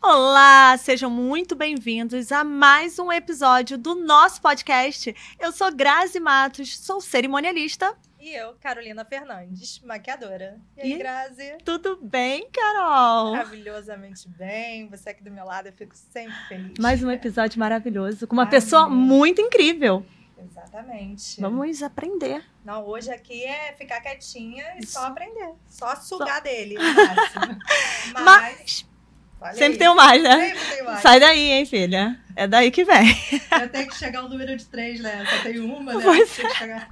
Olá, sejam muito bem-vindos a mais um episódio do nosso podcast. Eu sou Grazi Matos, sou cerimonialista. E eu, Carolina Fernandes, maquiadora. E aí, E? Grazi? Tudo bem, Carol? Maravilhosamente bem. Você aqui do meu lado, eu fico sempre feliz. Mais um episódio maravilhoso com uma Amém. pessoa muito incrível. Exatamente. Vamos aprender. Não, hoje aqui é ficar quietinha e só aprender. Só sugar dele, no máximo. Mas, Mas olha sempre aí. tem um mais, né? Sempre tem mais. Sai daí, hein, filha? É daí que vem. Eu tenho que chegar ao número de três, né? Só tenho uma, né? Pois Tem que chegar-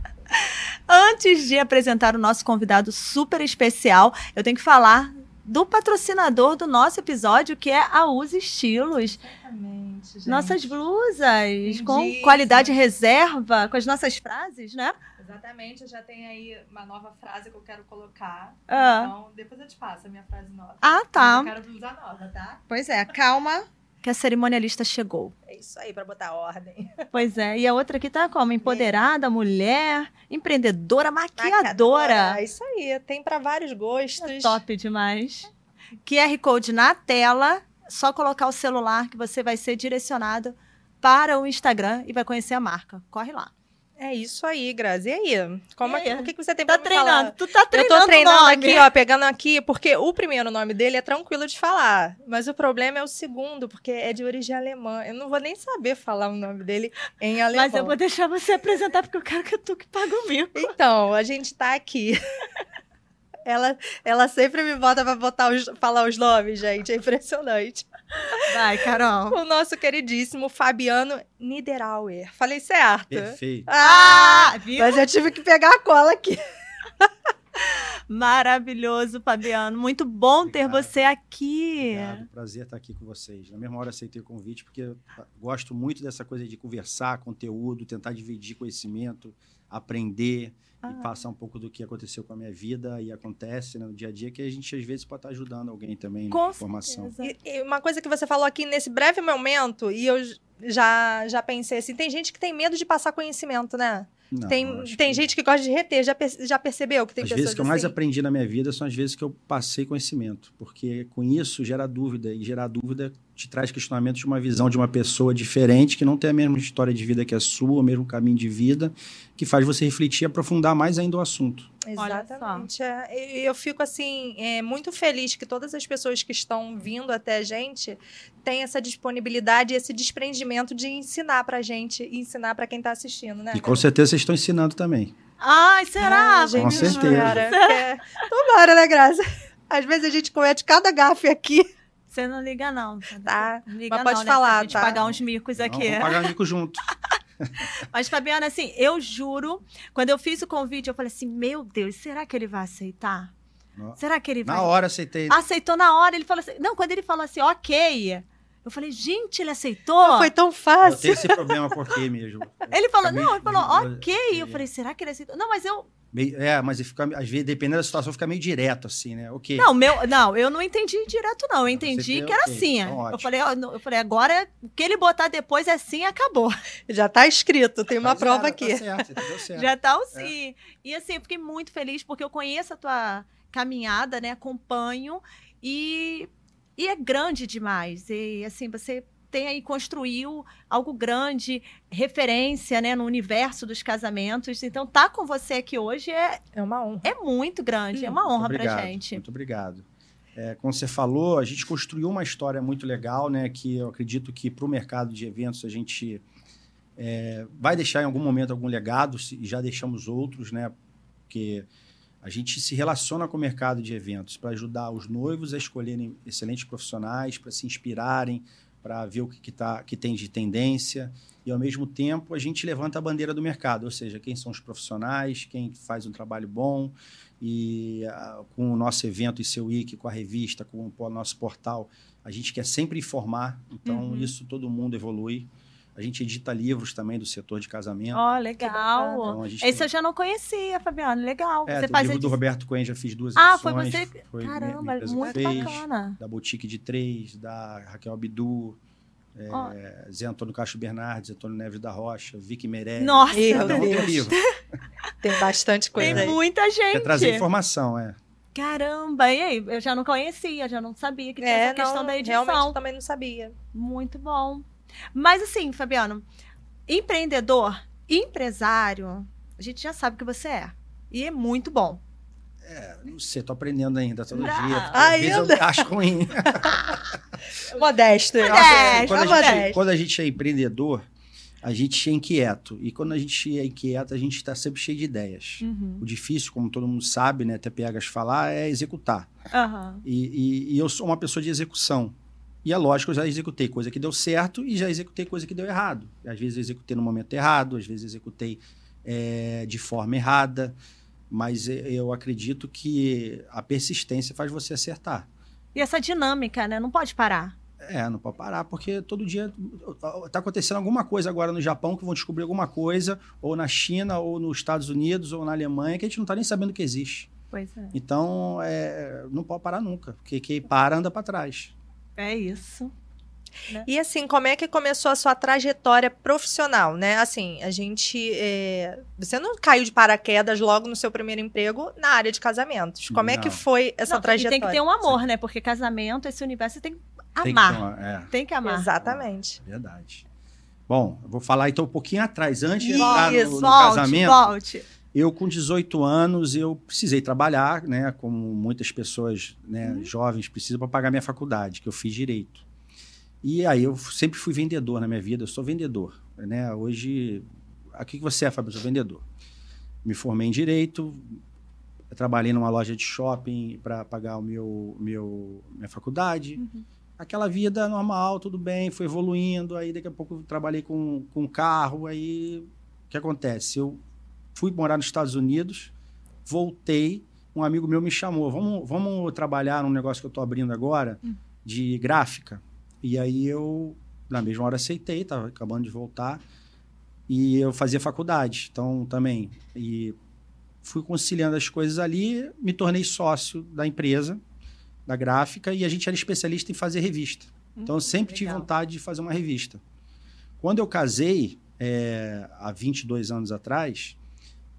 Antes de apresentar o nosso convidado super especial, eu tenho que falar do patrocinador do nosso episódio, que é a Use Estilos. Exatamente, gente. Nossas blusas com qualidade reserva, com as nossas frases, né? Exatamente, eu já tenho aí uma nova frase que eu quero colocar. Ah. Então, depois eu te passo a minha frase nova. Ah, tá. Mas Eu quero blusa nova, tá? Pois é, calma. Que a cerimonialista chegou. É isso aí, pra botar ordem. Pois é, e a outra aqui tá como? Empoderada, mulher, empreendedora, maquiadora. É isso aí, tem pra vários gostos. É top demais. QR Code na tela, só colocar o celular que você vai ser direcionado para o Instagram e vai conhecer a marca. Corre lá. É isso aí, Grazi. E aí? Como é o que, que você tem Tá pra me falar? treinando, tu tá Eu treinando tô treinando aqui, ó, pegando aqui, porque o primeiro nome dele é tranquilo de falar. Mas o problema é o segundo, porque é de origem alemã. Eu não vou nem saber falar o nome dele em alemão. Mas eu vou deixar você apresentar, porque eu quero que tu que paga o mico. Então, a gente tá aqui. Ela, ela sempre me bota pra botar os, falar os nomes, gente. É impressionante. Vai, Carol. O nosso queridíssimo Fabiano Niederauer. Falei certo? Perfeito. Ah! Ah, viu? Mas eu tive que pegar a cola aqui. Maravilhoso, Fabiano. Muito bom ter Obrigado. você aqui. Obrigado, prazer estar aqui com vocês. Na mesma hora aceitei o convite, porque eu gosto muito dessa coisa de conversar, conteúdo, tentar dividir conhecimento, aprender Ah. e passar um pouco do que aconteceu com a minha vida e acontece né, no dia a dia, que a gente às vezes pode estar ajudando alguém também Com na formação. E, e uma coisa que você falou aqui nesse breve momento, e eu já, já pensei assim, tem gente que tem medo de passar conhecimento, né? Não, tem tem que- gente que gosta de reter, já, perce- já percebeu que tem As pessoas vezes que eu mais assim? aprendi na minha vida são as vezes que eu passei conhecimento, porque com isso gera dúvida, e gerar dúvida te traz questionamento de uma visão de uma pessoa diferente, que não tem a mesma história de vida que a sua, o mesmo caminho de vida, que faz você refletir e aprofundar mais ainda o assunto. Exatamente. é. E eu fico assim, é, muito feliz que todas as pessoas que estão vindo até a gente têm essa disponibilidade e esse desprendimento de ensinar pra gente e ensinar pra quem tá assistindo, né? E com certeza vocês estão ensinando também. Ai, será? Ah, gente, Com certeza. Cara, é... Tomara, né, Graça? Às vezes a gente comete cada gafe aqui. Você não liga, não. Tá. Não liga, Mas pode não, né? falar, a gente tá? pagar uns micos Não, aqui. vamos pagar mico junto. Mas, Fabiana, assim, eu juro, quando eu fiz o convite, eu falei assim: meu Deus, será que ele vai aceitar? Será que ele vai. Na hora aceitei. Aceitou na hora, ele falou assim. Não, quando ele falou assim, ok. Eu falei, gente, ele aceitou? Foi tão Eu fácil. tenho esse problema por quê mesmo? Ele falou, não, ele falou, ok. Eu é. falei, será que ele aceitou? Não, mas eu. Meio- é, mas fica, às vezes, dependendo da situação, fica meio direto, assim, né? Ok. Não, meu, não, eu não entendi direto, não. Eu entendi que era ok, assim. então eu, falei, não, eu falei, agora o que ele botar depois é sim acabou. Já tá escrito, tem uma Mas prova era, aqui. Tá certo, certo. Já tá o sim. E assim, eu fiquei muito feliz porque eu conheço a tua caminhada, né? Acompanho e, e é grande demais. E assim, você tem aí, construiu algo grande, referência, né, no universo dos casamentos. Então, tá com você aqui hoje é, É uma honra. é muito grande, é uma honra obrigado, pra gente. Muito obrigado. É, como você falou, a gente construiu uma história muito legal, né? Que eu acredito que para o mercado de eventos a gente é, vai deixar em algum momento algum legado, se- e já deixamos outros, né? Porque a gente se relaciona com o mercado de eventos para ajudar os noivos a escolherem excelentes profissionais, para se inspirarem, para ver o que, que, tá, que tem de tendência. E, ao mesmo tempo, a gente levanta a bandeira do mercado, ou seja, quem são os profissionais, quem faz um trabalho bom. E ah, com o nosso evento e seu wiki, com a revista, com o nosso portal, a gente quer sempre informar. Então, Uhum. isso todo mundo evolui. A gente edita livros também do setor de casamento. Ó, legal. Então, a gente Esse tem- eu já não conhecia, Fabiano. Legal. é, você o faz livro do edi- Roberto Cohen já fiz duas Ah, edições. foi você. Foi minha- Caramba, minha que muito fez, bacana. Da Boutique de Três, da Raquel Abdu. É, Zé Antônio Castro Bernardes, Antônio Neves da Rocha, Vicky Meirelles. Nossa, Cada um tem livro. Tem bastante coisa tem aí. muita gente. Quer trazer informação, é. Caramba, e aí? Eu já não conhecia, já não sabia que tinha É, essa questão não, da edição. realmente eu também não sabia. Muito bom. Mas assim, Fabiano, empreendedor, empresário, a gente já sabe que você é. E é muito bom. É, Não sei, tô aprendendo ainda todo Ah, dia. porque Às vezes ainda? eu acho ruim. Modesto. Modesto. quando, a modesto. gente, quando a gente é empreendedor, a gente é inquieto. E quando a gente é inquieto, a gente está sempre cheio de ideias. Uhum. O difícil, como todo mundo sabe, né, até pegas falar, é executar. Aham. E, e- e eu sou uma pessoa de execução. E é lógico, eu já executei coisa que deu certo e já executei coisa que deu errado. Às vezes eu executei no momento errado, às vezes eu executei eh, de forma errada. Mas eu acredito que a persistência faz você acertar. E essa dinâmica, né? Não pode parar. É, não pode parar, porque todo dia está acontecendo alguma coisa agora no Japão que vão descobrir alguma coisa, ou na China, ou nos Estados Unidos, ou na Alemanha, que a gente não está nem sabendo que existe. Pois é. Então, é, não pode parar nunca, porque quem para anda para trás. É isso. E assim, como é que começou a sua trajetória profissional, né? Assim, a gente. é, Você não caiu de paraquedas logo no seu primeiro emprego na área de casamentos. Como é que Não. foi essa Não, e trajetória? tem que ter um amor, né? Porque casamento, esse universo, você tem que Tem amar. que ter uma- é. Tem que amar. Exatamente. Verdade. Bom, eu vou falar então um pouquinho atrás. Antes de Isso, entrar no, no volte, casamento, volte. Eu com 18 anos, eu precisei trabalhar, né? Como muitas pessoas né, Uhum. jovens precisam para pagar minha faculdade, que eu fiz Direito. E aí eu sempre fui vendedor na minha vida, eu sou vendedor. Né? Hoje, o que você é, Fábio? Eu sou vendedor. Me formei em Direito, trabalhei numa loja de shopping para pagar o meu, meu, minha faculdade. Uhum. Aquela vida normal, tudo bem, foi evoluindo. Aí daqui a pouco eu trabalhei com, com carro. Aí o que acontece? Eu fui morar nos Estados Unidos, voltei. Um amigo meu me chamou: vamos, vamos trabalhar num negócio que eu estou abrindo agora, Hum. de gráfica. E aí eu, na mesma hora, aceitei, estava acabando de voltar. E eu fazia faculdade, então também. E fui conciliando as coisas ali, me tornei sócio da empresa, da gráfica, e a gente era especialista em fazer revista. Então eu sempre tive legal. vontade de fazer uma revista. Quando eu casei, é, há 22 anos atrás,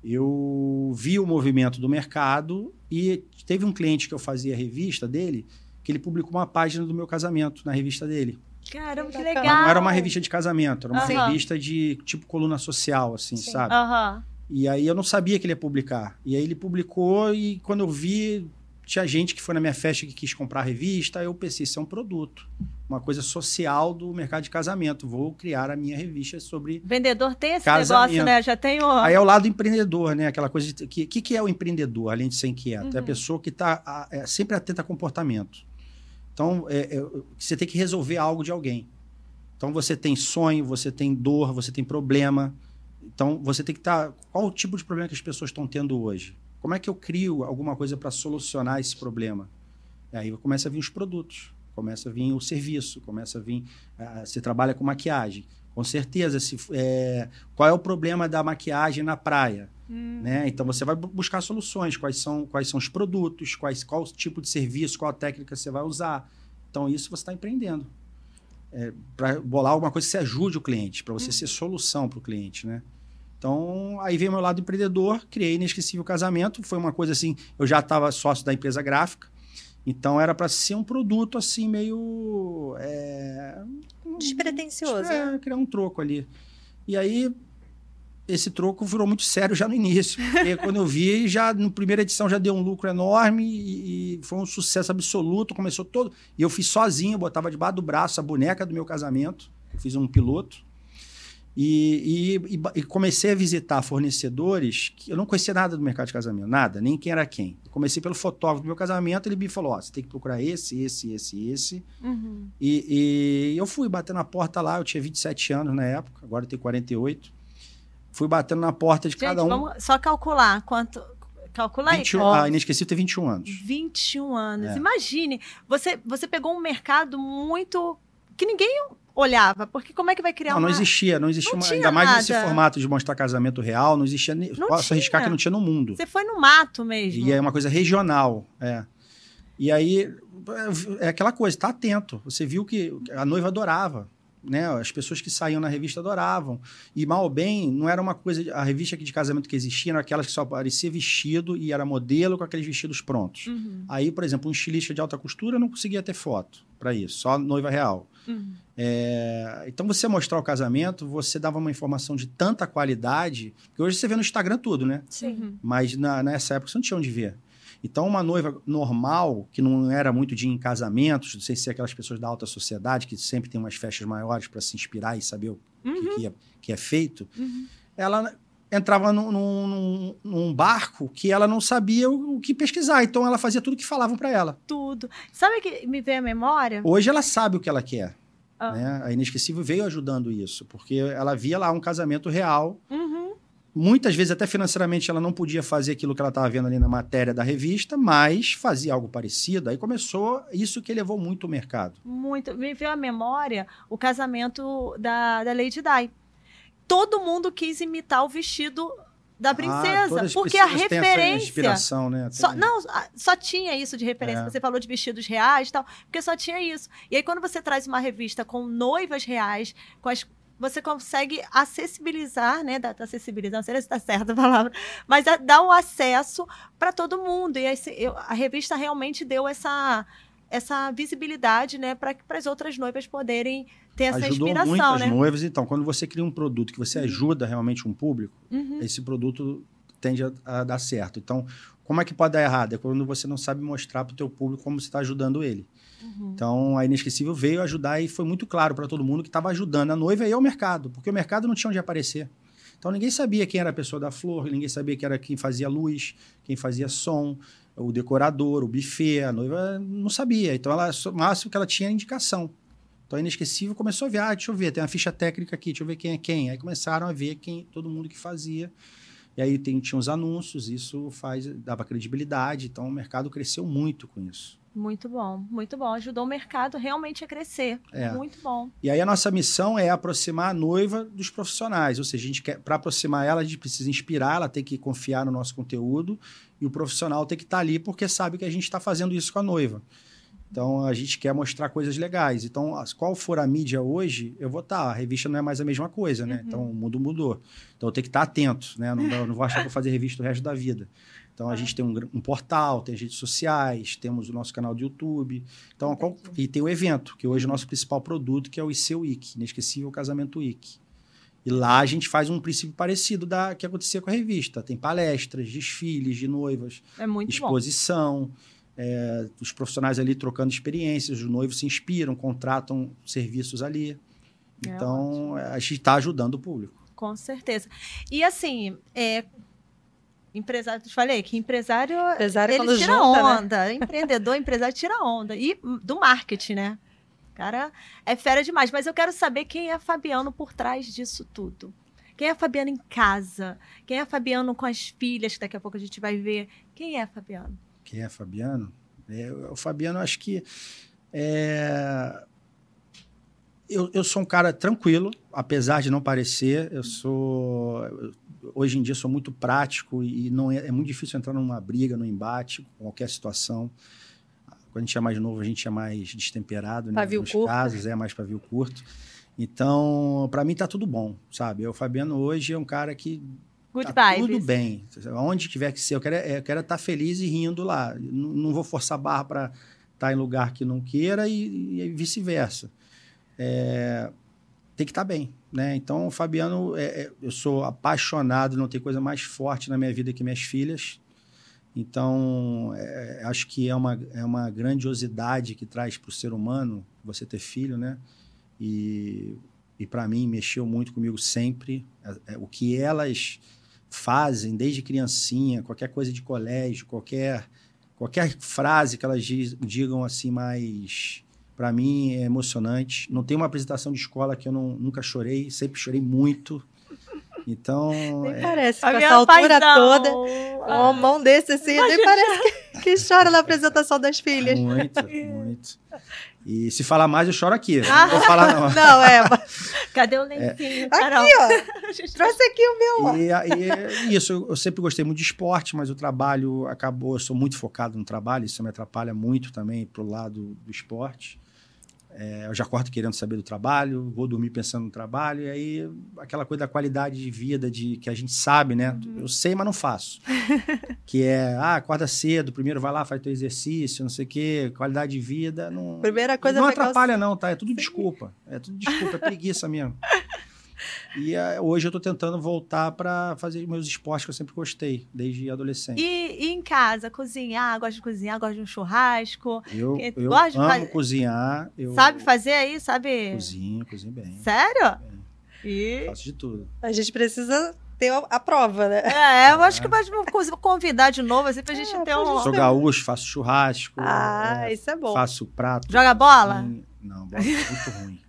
eu vi o movimento do mercado e teve um cliente que eu fazia a revista dele, que ele publicou uma página do meu casamento na revista dele. Caramba, que legal. Não era uma revista de casamento, era uma Aham. revista de tipo coluna social, assim, Sim. sabe? Aham. E aí eu não sabia que ele ia publicar. E aí ele publicou e quando eu vi, tinha gente que foi na minha festa que quis comprar a revista, eu pensei, isso é um produto, uma coisa social do mercado de casamento. Vou criar a minha revista sobre... Vendedor tem esse Casamento. negócio, né? Já tem o. Aí é o lado empreendedor, né? Aquela coisa... O que, que, que é o empreendedor, além de ser inquieto? É a Uhum. pessoa que está sempre atenta a comportamento. Então, é- é- você tem que resolver algo de alguém. Então, você tem sonho, você tem dor, você tem problema. Então, você tem que estar. qual o tipo de problema que as pessoas estão tendo hoje? Como é que eu crio alguma coisa para solucionar esse problema? E aí começa a vir os produtos, começa a vir o serviço, começa a vir. ah, você trabalha com maquiagem. Com certeza, se, é, qual é o problema da maquiagem na praia? Hum. né? Então você vai bu- buscar soluções, quais são, quais são os produtos, quais, qual tipo de serviço, qual a técnica você vai usar. Então isso você está empreendendo. para bolar alguma coisa que você ajude o cliente, para você ser solução para o cliente, né? Então, aí veio o meu lado empreendedor, criei Inesquecível Casamento, foi uma coisa assim, eu já estava sócio da empresa gráfica, então era para ser um produto assim meio... é, Despretensioso. é, criar um troco ali. E aí, esse troco virou muito sério já no início. Porque quando eu vi, já na primeira edição já deu um lucro enorme e, e foi um sucesso absoluto. Começou todo. E eu fiz sozinho, botava debaixo do braço a boneca do meu casamento. Eu fiz um piloto. E, e- e comecei a visitar fornecedores que eu não conhecia nada do mercado de casamento, nada, nem quem era quem. Comecei pelo fotógrafo do meu casamento, ele me falou: Ó, você tem que procurar esse, esse, esse, esse. Uhum. E, e eu fui batendo na porta lá, eu tinha 27 anos na época, agora eu tenho 48. Fui batendo na porta de Gente, cada um. vamos só calcular quanto. Calcula aí. 21, Ó, ah, inesquecível tem 21 anos. 21 anos. É. Imagine, você, você pegou um mercado muito. que ninguém olhava. Porque como é que vai criar Não, uma. não existia, não existia Não uma, ainda mais nesse nada. formato de mostrar casamento real, não existia. nem- Não posso arriscar tinha. que não tinha no mundo. Você foi no mato mesmo. E é uma coisa regional, é. E aí é aquela coisa, tá atento. Você viu que a noiva adorava. Né? As pessoas que saíam na revista adoravam. E mal ou bem, não era uma coisa. A revista de casamento que existia era aquelas que só aparecia vestido e era modelo com aqueles vestidos prontos. Uhum. Aí, por exemplo, um estilista de alta costura não conseguia ter foto para isso, só noiva real. Uhum. É, então, você mostrar o casamento, você dava uma informação de tanta qualidade, que hoje você vê no Instagram tudo, né? Sim. Mas na- nessa época você não tinha onde ver. Então, uma noiva normal, que não era muito de em casamentos, não sei se é aquelas pessoas da alta sociedade, que sempre tem umas festas maiores para se inspirar e saber o que, Uhum. que é, que é feito, Uhum. ela entrava num, num- num- barco que ela não sabia o, o que pesquisar. Então, ela fazia tudo o que falavam para ela. Tudo. Sabe o que me veio à memória? Hoje, ela sabe o que ela quer. Ah. Né? A Inesquecível veio ajudando isso, porque ela via lá um casamento real Uhum. Muitas vezes, até financeiramente, ela não podia fazer aquilo que ela estava vendo ali na matéria da revista, mas fazia algo parecido. Aí começou isso que levou muito o mercado. Muito. Me veio à memória o casamento da, da Lady Di. Todo mundo quis imitar o vestido da princesa, Ah, todas as porque a referência. inspiração, né? Só, Tem- não, a- só tinha isso de referência. É. Você falou de vestidos reais e tal, porque só tinha isso. E aí, quando você traz uma revista com noivas reais, com as- você consegue acessibilizar, né? Da, acessibilizar, não sei se está certa a palavra, mas a- dá o acesso para todo mundo. E aí, se- eu- a revista realmente deu essa, essa visibilidade, né? Para as outras noivas poderem ter essa Ajudou muito inspiração, as né? noivas. Então, quando você cria um produto que você ajuda realmente um público, Uhum. esse produto tende a, a dar certo. Então, como é que pode dar errado? É quando você não sabe mostrar para o teu público como você está ajudando ele. Uhum. Então, a Inesquecível veio ajudar e foi muito claro para todo mundo que estava ajudando a noiva e ao mercado, porque o mercado não tinha onde aparecer. Então, ninguém sabia quem era a pessoa da flor, ninguém sabia quem era quem fazia luz, quem fazia som, o decorador, o buffet. A noiva não sabia. Então, ela, o máximo que ela tinha era indicação. Então, a Inesquecível começou a ver, ah, deixa eu ver, tem uma ficha técnica aqui, deixa eu ver quem é quem. Aí começaram a ver quem todo mundo que fazia. E aí tem, tinha os anúncios, isso faz dava credibilidade. Então, o mercado cresceu muito com isso. Muito bom, muito bom. Ajudou o mercado realmente a crescer. É. Muito bom. E aí a nossa missão é aproximar a noiva dos profissionais, ou seja, a gente quer para aproximar ela, a gente precisa inspirar, ela tem que confiar no nosso conteúdo e o profissional tem que estar ali porque sabe que a gente está fazendo isso com a noiva. Então a gente quer mostrar coisas legais. Então, qual for a mídia hoje, eu vou estar. A revista não é mais a mesma coisa, né? Uhum. Então o mundo mudou. Então eu tenho que estar atento, né? Não, não vou achar que vou fazer revista o resto da vida. Então a gente tem um, um portal, tem as redes sociais, temos o nosso canal do YouTube. Então, qual- e tem o evento, que hoje é o nosso principal produto, que é o IC Week, Inesquecível Casamento Week. E lá a gente faz um princípio parecido da que acontecia com a revista. Tem palestras, desfiles de noivas, É exposição, é, os profissionais ali trocando experiências, os noivos se inspiram, contratam serviços ali. É Então, a gente está ajudando o público. Com certeza. E assim, é, empresário, te falei que empresário, Empresário ele quando tira junta, né? onda. Empreendedor, empresário tira onda. E do marketing, né? O cara é fera demais. Mas eu quero saber quem é Fabiano por trás disso tudo. Quem é Fabiano em casa? Quem é Fabiano com as filhas, que daqui a pouco a gente vai ver? Quem é Fabiano? Quem é Fabiano? É, o Fabiano, acho que. é, Eu, eu sou um cara tranquilo, apesar de não parecer. Eu sou. Hoje em dia, sou muito prático e não é, é muito difícil entrar numa briga, num embate, qualquer situação. Quando a gente é mais novo, a gente é mais destemperado, né? Pavio Nos curto. casos, é mais pavio curto. Então, para mim, tá tudo bom, sabe? O Fabiano hoje é um cara que Good tá vibes. tudo bem. Onde tiver que ser, eu quero é- eu quero estar feliz e rindo lá. Não, não vou forçar a barra para estar em lugar que não queira e, e vice-versa. É, tem que estar bem, né? Então, o Fabiano, é- é- eu sou apaixonado, não tem coisa mais forte na minha vida que minhas filhas. Então, é, acho que é uma, é uma grandiosidade que traz para o ser humano você ter filho, né? E, e para mim, mexeu muito comigo sempre. É, é, o que elas fazem desde criancinha, qualquer coisa de colégio, qualquer, qualquer frase que elas digam assim mais... Para mim é emocionante. Não tem uma apresentação de escola que eu não, nunca chorei, sempre chorei muito. Então, Nem é, parece, com essa Fabiano altura paizão. toda. Um mão desse assim, nem parece que, que chora na apresentação das filhas. Muito, muito. E se falar mais, eu choro aqui. Ah. Não vou falar, não. Não, é. Cadê o lencinho, Aqui, Carol? ó. A gente Trouxe aqui o meu. E, e é isso, eu, eu sempre gostei muito de esporte, mas o trabalho acabou, eu sou muito focado no trabalho, isso me atrapalha muito também pro lado do esporte. É, eu já acordo querendo saber do trabalho, vou dormir pensando no trabalho, e aí aquela coisa da qualidade de vida de que a gente sabe, né? Eu sei, mas não faço. que é, ah, acorda cedo, primeiro vai lá, faz teu exercício, não sei o quê, qualidade de vida. Não, Primeira coisa não atrapalha, não, tá? É tudo desculpa. É tudo desculpa, é preguiça mesmo. E eh, hoje eu tô tentando voltar para fazer meus esportes que eu sempre gostei, desde adolescente. E, e em casa, cozinhar, gosta de cozinhar, gosta de um churrasco. eu que- eu gosta de amo fazer- cozinhar. Eu Sabe fazer aí? Sabe? Cozinho, cozinho bem. Sério? E... Faço de tudo. A gente precisa ter a, a prova, né? É, eu acho que vai convidar de novo, assim, pra gente É, ter um. Sou gaúcho, faço churrasco. Ah, é, isso é bom. Faço prato. Joga bola? Hum, Não, bola é muito ruim.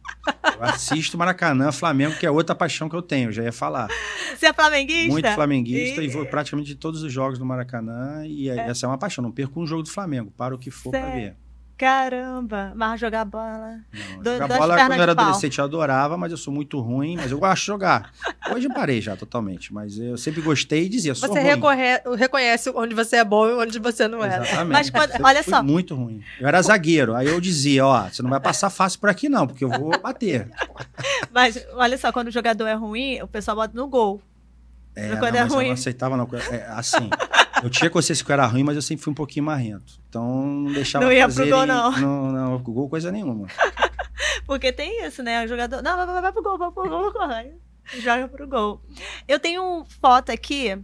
Eu assisto Maracanã, Flamengo, que é outra paixão que eu tenho, já ia falar. Você é flamenguista? Muito flamenguista E- e vou praticamente de todos os jogos do Maracanã. E essa é uma paixão. Não perco um jogo do Flamengo, para o que for para ver. Caramba, mas jogar bola. Não, Do- jogar das bola quando eu era pau. adolescente eu adorava, mas eu sou muito ruim, mas eu gosto de jogar. Hoje eu parei já totalmente, mas eu sempre gostei e dizia, sou Você ruim. recorre- reconhece onde você é bom e onde você não é. Exatamente. Mas quando- olha só. muito ruim. Eu era zagueiro, aí eu dizia, ó, você não vai passar fácil por aqui não, porque eu vou bater. Mas olha só, quando o jogador é ruim, o pessoal bota no gol. É, Quando não, é mas eu ruim. não aceitava não. É, assim, eu tinha consciência que eu era ruim, mas eu sempre fui um pouquinho marrento. Então não deixava Não ia fazer pro gol, não. Não, não, pro gol coisa nenhuma. Porque tem isso, né? O jogador. Não, vai, vai, vai pro gol, vai pro gol, corre. Joga pro gol. Eu tenho uma foto aqui.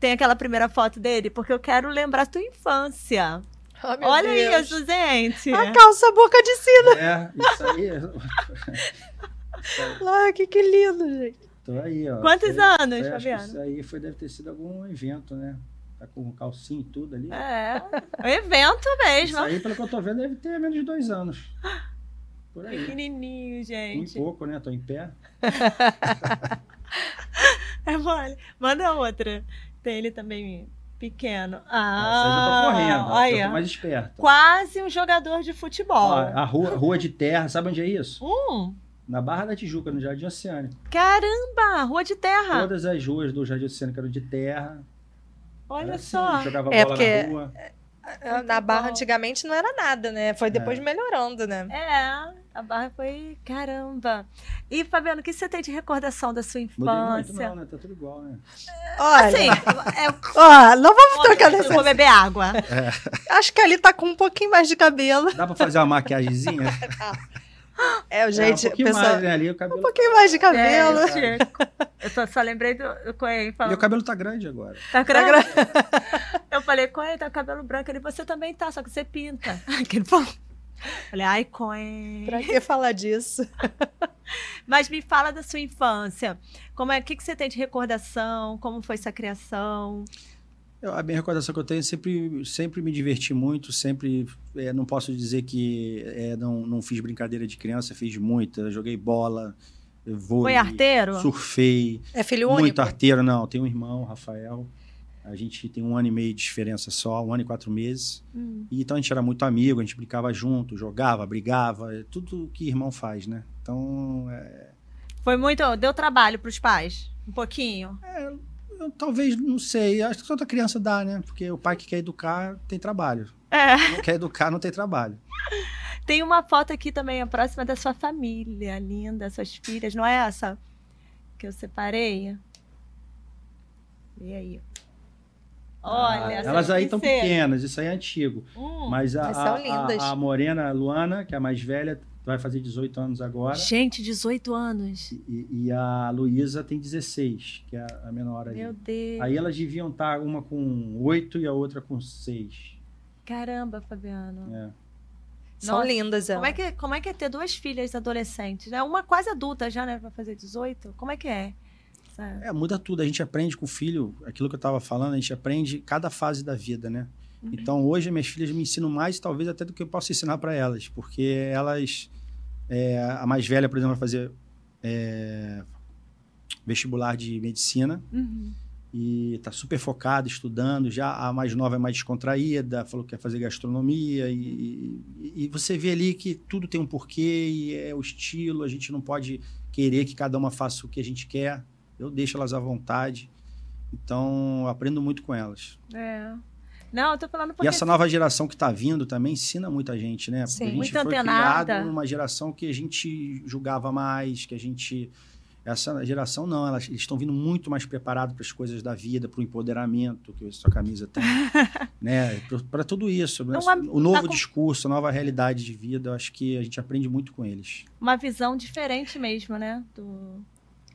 Tem aquela primeira foto dele, porque eu quero lembrar tua infância. Oh, Olha Deus. isso, gente. A calça boca de sino. É, isso aí. Ai, que, que lindo, gente. Tô aí, ó. Quantos Foi- anos, foi, Fabiano? Isso aí foi, deve ter sido algum evento, né? Tá com calcinha e tudo ali. É, um evento Isso mesmo. aí, pelo que eu tô vendo, deve ter menos de dois anos. Por aí. Pequenininho, Um gente. pouco, né? Tô em pé. É mole. Manda outra. Tem ele também pequeno. Essa aí já tô Ah, correndo. ó, olha. Eu tô mais esperto. Quase um jogador de futebol. Ó, a rua, rua de terra, sabe onde é isso? Hum, Na Barra da Tijuca, no Jardim Oceânico. caramba, rua de terra. Todas as ruas do Jardim Oceânico eram de terra. Olha assim, só. Jogava É, bola porque- na rua. Na barra bom. antigamente não era nada, né? Foi depois melhorando, né? É, a barra foi. Caramba. E, Fabiano, o que você tem de recordação da sua Mudei muito, infância? não, né? Tá tudo igual, né? Olha, Assim, é, ó, não vamos trocar eu nessa. vou beber água. Acho que ali tá com um pouquinho mais de cabelo. Dá pra fazer uma maquiagemzinha? É, gente, é, um mais, né? Ali o cabelo. um pouquinho mais de cabelo. É. Eu só, só lembrei do, Coen Meu falando. cabelo tá grande agora. Tá grande? Eu falei, Coen, tá com cabelo branco. Ele, você também tá, só que você pinta. Que ele falou. Falei, ai, Coen. Pra que falar disso? Mas me fala da sua infância. Como é, o que, que você tem de recordação? Como foi sua criação? Eu- a minha recordação que eu tenho é sempre, sempre me diverti muito, sempre. é, não posso dizer que é, não, não fiz brincadeira de criança, fiz muita. Joguei bola, vôlei, Foi arteiro? surfei. É filho Muito único? arteiro, não. Tenho um irmão, Rafael. A gente tem um ano e meio de diferença só, um ano e quatro meses. Hum. E então a gente era muito amigo, a gente brincava junto, jogava, brigava, é tudo que irmão faz, né? Então, é, Foi muito. Deu trabalho pros pais? Um pouquinho? Eu talvez, não sei, acho que toda criança dá, né? Porque o pai que quer educar tem trabalho. É. Não quer educar, não tem trabalho. Tem uma foto aqui também, a próxima da sua família, linda, suas filhas, não é essa que eu separei? E aí? Olha, Ah, elas aí estão pequenas, isso aí é antigo. Hum. Mas a, Mas são a- a- a Morena Luana, que é a mais velha, vai fazer 18 anos agora. Gente, 18 anos. E, e a Luísa tem 16, que é a a menor ali. Meu Deus. Aí elas deviam estar uma com 8 e a outra com 6. Caramba, Fabiano. É. São Nossa, lindas, Como elas. é, que, como é que é ter duas filhas adolescentes, né? Uma quase adulta já, né? Pra fazer 18? Como é que é? Essa- É, muda tudo. A gente aprende com o filho, aquilo que eu estava falando, a gente aprende cada fase da vida, né? Uhum. Então, hoje, minhas filhas me ensinam mais, talvez, até do que eu posso ensinar para elas. Porque elas... é, a mais velha, por exemplo, vai fazer é, vestibular de medicina. Uhum. e tá super focada, estudando. Já a mais nova é mais descontraída, falou que quer fazer gastronomia. E, e- e você vê ali que tudo tem um porquê e é o estilo. A gente não pode querer que cada uma faça o que a gente quer. Eu deixo elas à vontade. Então, aprendo muito com elas. É. Não, eu tô falando porque E essa nova geração que está vindo também ensina muita gente, né? Porque Sim. a gente Muito foi antenada. criado numa geração que a gente julgava mais, que a gente... Essa geração não, elas, eles estão vindo muito mais preparados para as coisas da vida, para o empoderamento, que sua camisa tem, né? Para tudo isso. né? É- o novo tá com- discurso, a nova realidade de vida, eu acho que a gente aprende muito com eles. uma visão diferente mesmo, né? Do,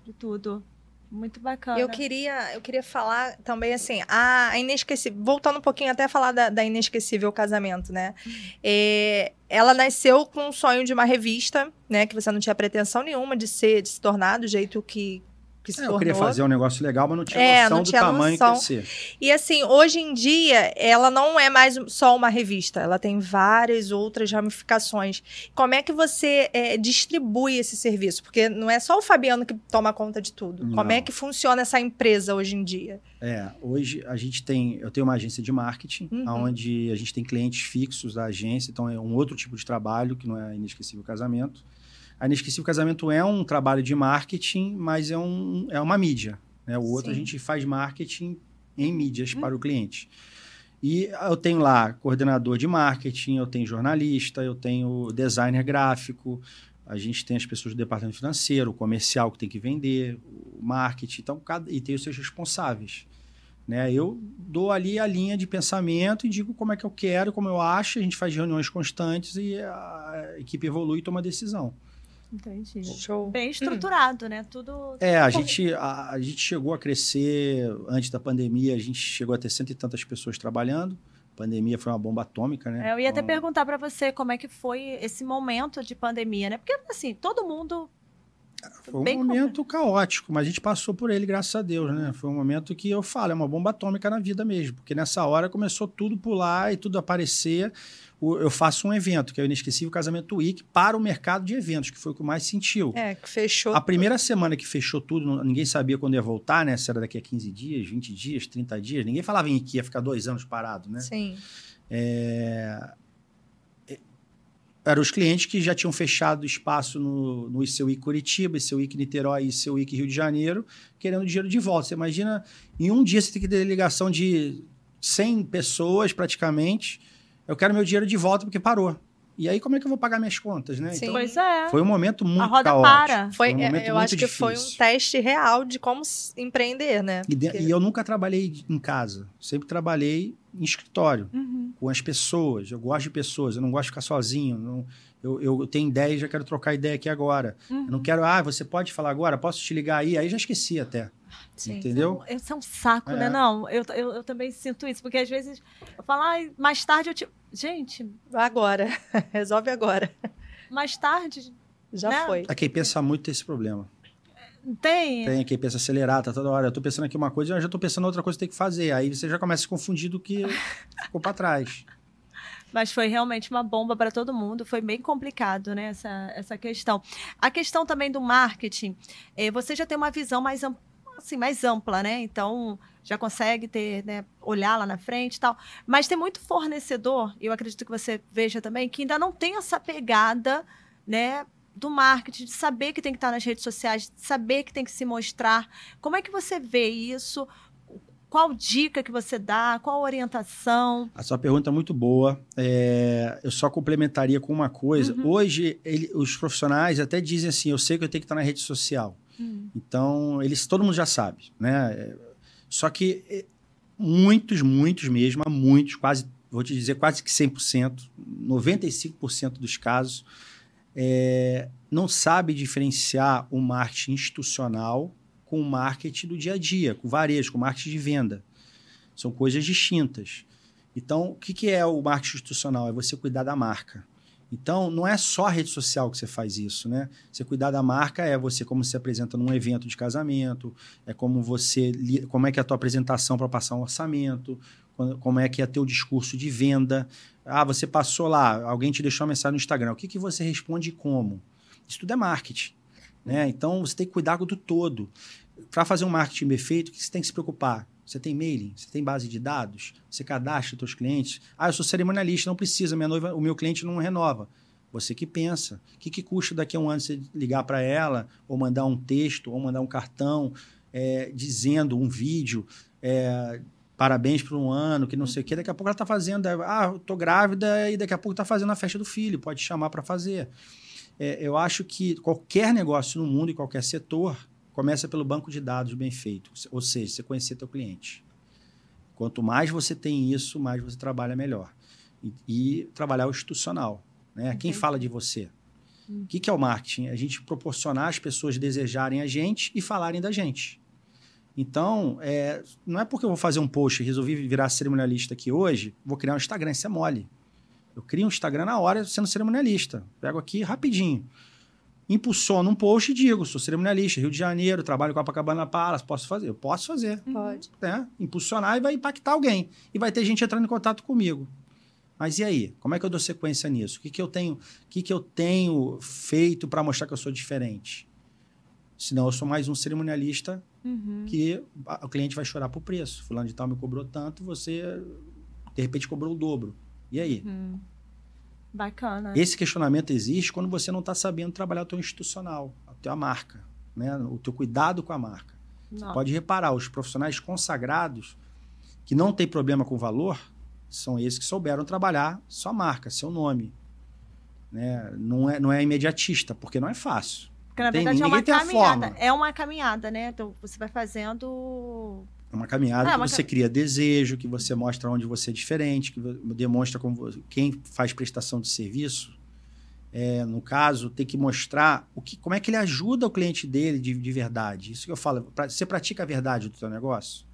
de tudo. Muito bacana. Eu queria, eu queria falar também assim, a, a inesquecível, voltando um pouquinho até a falar da, da inesquecível casamento, né? É, ela nasceu com o sonho de uma revista, né? Que você não tinha pretensão nenhuma de ser, de se tornar do jeito que, que se É, eu tornou. queria fazer um negócio legal, mas não tinha É, noção não do tinha tamanho noção. que ia ser. E assim, hoje em dia, ela não é mais só uma revista, ela tem várias outras ramificações. Como é que você é, distribui esse serviço? Porque não é só o Fabiano que toma conta de tudo. Não. Como é que funciona essa empresa hoje em dia? É, hoje a gente tem, eu tenho uma agência de marketing, Uhum. onde a gente tem clientes fixos da agência, então é um outro tipo de trabalho que não é inesquecível casamento. A inesquecível casamento é um trabalho de marketing, mas é, um, é uma mídia. Né? O outro a Sim. gente faz marketing em mídias para o cliente. E eu tenho lá coordenador de marketing, eu tenho jornalista, eu tenho designer gráfico, a gente tem as pessoas do departamento financeiro, o comercial que tem que vender, o marketing, então cada, e tem os seus responsáveis. Né? Eu dou ali a linha de pensamento e digo como é que eu quero, como eu acho, a gente faz reuniões constantes e a equipe evolui e toma decisão. Entendi. Show. Bem estruturado, né? Tudo. É, a gente, a, a gente chegou a crescer antes da pandemia, a gente chegou a ter cento e tantas pessoas trabalhando. A pandemia foi uma bomba atômica, né? É, eu ia até Então, perguntar pra você como é que foi esse momento de pandemia, né? Porque, assim, todo mundo. Foi um bem momento caótico, mas a gente passou por ele, graças a Deus, né? Foi um momento que eu falo, é uma bomba atômica na vida mesmo, porque nessa hora começou tudo pular e tudo aparecer. Eu faço um evento, que é o Inesquecível Casamento Week, para o mercado de eventos, que foi o que mais sentiu. É, que fechou. A primeira semana que fechou tudo, ninguém sabia quando ia voltar, né? Se era daqui a 15 dias, 20 dias, 30 dias. Ninguém falava em que ia ficar dois anos parado, né? Sim. É... é- Eram os clientes que já tinham fechado espaço no, no ICUI Curitiba, ICUI Niterói ICUI Rio de Janeiro, querendo dinheiro de volta. Você imagina, em um dia você tem que ter ligação de 100 pessoas praticamente. Eu quero meu dinheiro de volta porque parou. E aí, como é que eu vou pagar minhas contas, né? Sim. Então, Pois é. foi um momento muito a roda caótico. para. Foi, um é, momento eu muito acho que foi um difícil. teste real de como empreender, né? E, de- Porque- e eu nunca trabalhei em casa. Sempre trabalhei em escritório, Uhum. com as pessoas. Eu gosto de pessoas, eu não gosto de ficar sozinho. não- eu, eu tenho ideia e já quero trocar ideia aqui agora. Uhum. Eu não quero, ah, você pode falar agora? Posso te ligar aí? Aí já esqueci até. Sim. Entendeu? Isso é um saco, É. né? Não, eu, eu, eu também sinto isso, porque às vezes eu falo, ai, mais tarde eu te. Gente, Agora. Resolve agora. mais tarde Já Né? foi. A quem pensa muito tem esse problema. tem. Tem quem pensa acelerar, tá toda hora. Eu tô pensando aqui uma coisa, eu já tô pensando outra coisa que tem que fazer. Aí você já começa a se confundir do que ficou para trás. Mas foi realmente uma bomba para todo mundo. Foi bem complicado, né? Essa, essa questão. A questão também do marketing, eh, você já tem uma visão mais, am- assim, mais ampla, né? Então, já consegue ter, né, olhar lá na frente e tal. Mas tem muito fornecedor, eu acredito que você veja também, que ainda não tem essa pegada, né? Do marketing, de saber que tem que estar nas redes sociais, de saber que tem que se mostrar. Como é que você vê isso? Qual dica que você dá? Qual orientação? A sua pergunta é muito boa. É, eu só complementaria com uma coisa. Uhum. Hoje, ele- os profissionais até dizem assim: eu sei que eu tenho que estar na rede social. Hum. Então, eles, todo mundo já sabe, né? É, Só que é, muitos, muitos mesmo, há muitos, quase, vou te dizer, quase que 100%, 95% dos casos, é, não sabe diferenciar o marketing institucional com o marketing do dia a dia, com o varejo, com o marketing de venda. São coisas distintas. Então, o que, que é o marketing institucional? É você cuidar da marca. Então, não é só a rede social que você faz isso, né? Você cuidar da marca é você como se apresenta num evento de casamento, é como você como é que é a tua apresentação para passar um orçamento, como é que é teu discurso de venda. Ah, você passou lá, alguém te deixou uma mensagem no Instagram. O que, que você responde e como? Isso tudo é marketing, né? Então, você tem que cuidar do todo. Para fazer um marketing bem feito, o que você tem que se preocupar? Você tem mailing? Você tem base de dados? Você cadastra seus clientes? Ah, eu sou cerimonialista, não precisa, minha noiva, o meu cliente não renova. Você que pensa. O que, que custa daqui a um ano você ligar para ela, ou mandar um texto, ou mandar um cartão, é, dizendo um vídeo, é, parabéns por um ano, que não sei o quê. Daqui a pouco ela está fazendo, ah, tô grávida e daqui a pouco está fazendo a festa do filho, pode chamar para fazer. É, eu acho que qualquer negócio no mundo e qualquer setor começa pelo banco de dados bem feito, ou seja, você conhecer teu cliente. Quanto mais você tem isso, mais você trabalha melhor. E, e trabalhar o institucional. Né? Quem fala de você? Hum. O que, que é o marketing? A gente proporcionar as pessoas desejarem a gente e falarem da gente. Então, é, não é porque eu vou fazer um post e resolvi virar cerimonialista aqui hoje, vou criar um Instagram, isso é mole. Eu crio um Instagram na hora sendo cerimonialista. Pego aqui rapidinho. Impulsiono um post e digo, sou cerimonialista, Rio de Janeiro, trabalho com a Copacabana Palace, posso fazer? Eu posso fazer. Pode. Né? Impulsionar e vai impactar alguém. E vai ter gente entrando em contato comigo. Mas e aí? Como é que eu dou sequência nisso? O que, que eu tenho, o que, que eu tenho feito para mostrar que eu sou diferente? Senão eu sou mais um cerimonialista uhum. que o cliente vai chorar por preço. Fulano de tal me cobrou tanto, você de repente cobrou o dobro. E aí? Uhum. Bacana. Esse questionamento existe quando você não está sabendo trabalhar o teu institucional, a tua marca, né? o teu cuidado com a marca. Você pode reparar, os profissionais consagrados que não tem problema com valor, são esses que souberam trabalhar sua marca, seu nome. Né? Não, é, não é imediatista, porque não é fácil. Porque, na verdade, é uma caminhada. É uma caminhada, né? Então, você vai fazendo... É uma caminhada é, que uma você cam... cria desejo, que você mostra onde você é diferente, que demonstra como quem faz prestação de serviço, é, no caso, tem que mostrar o que, como é que ele ajuda o cliente dele de, de verdade. Isso que eu falo. Pra, você pratica a verdade do seu negócio?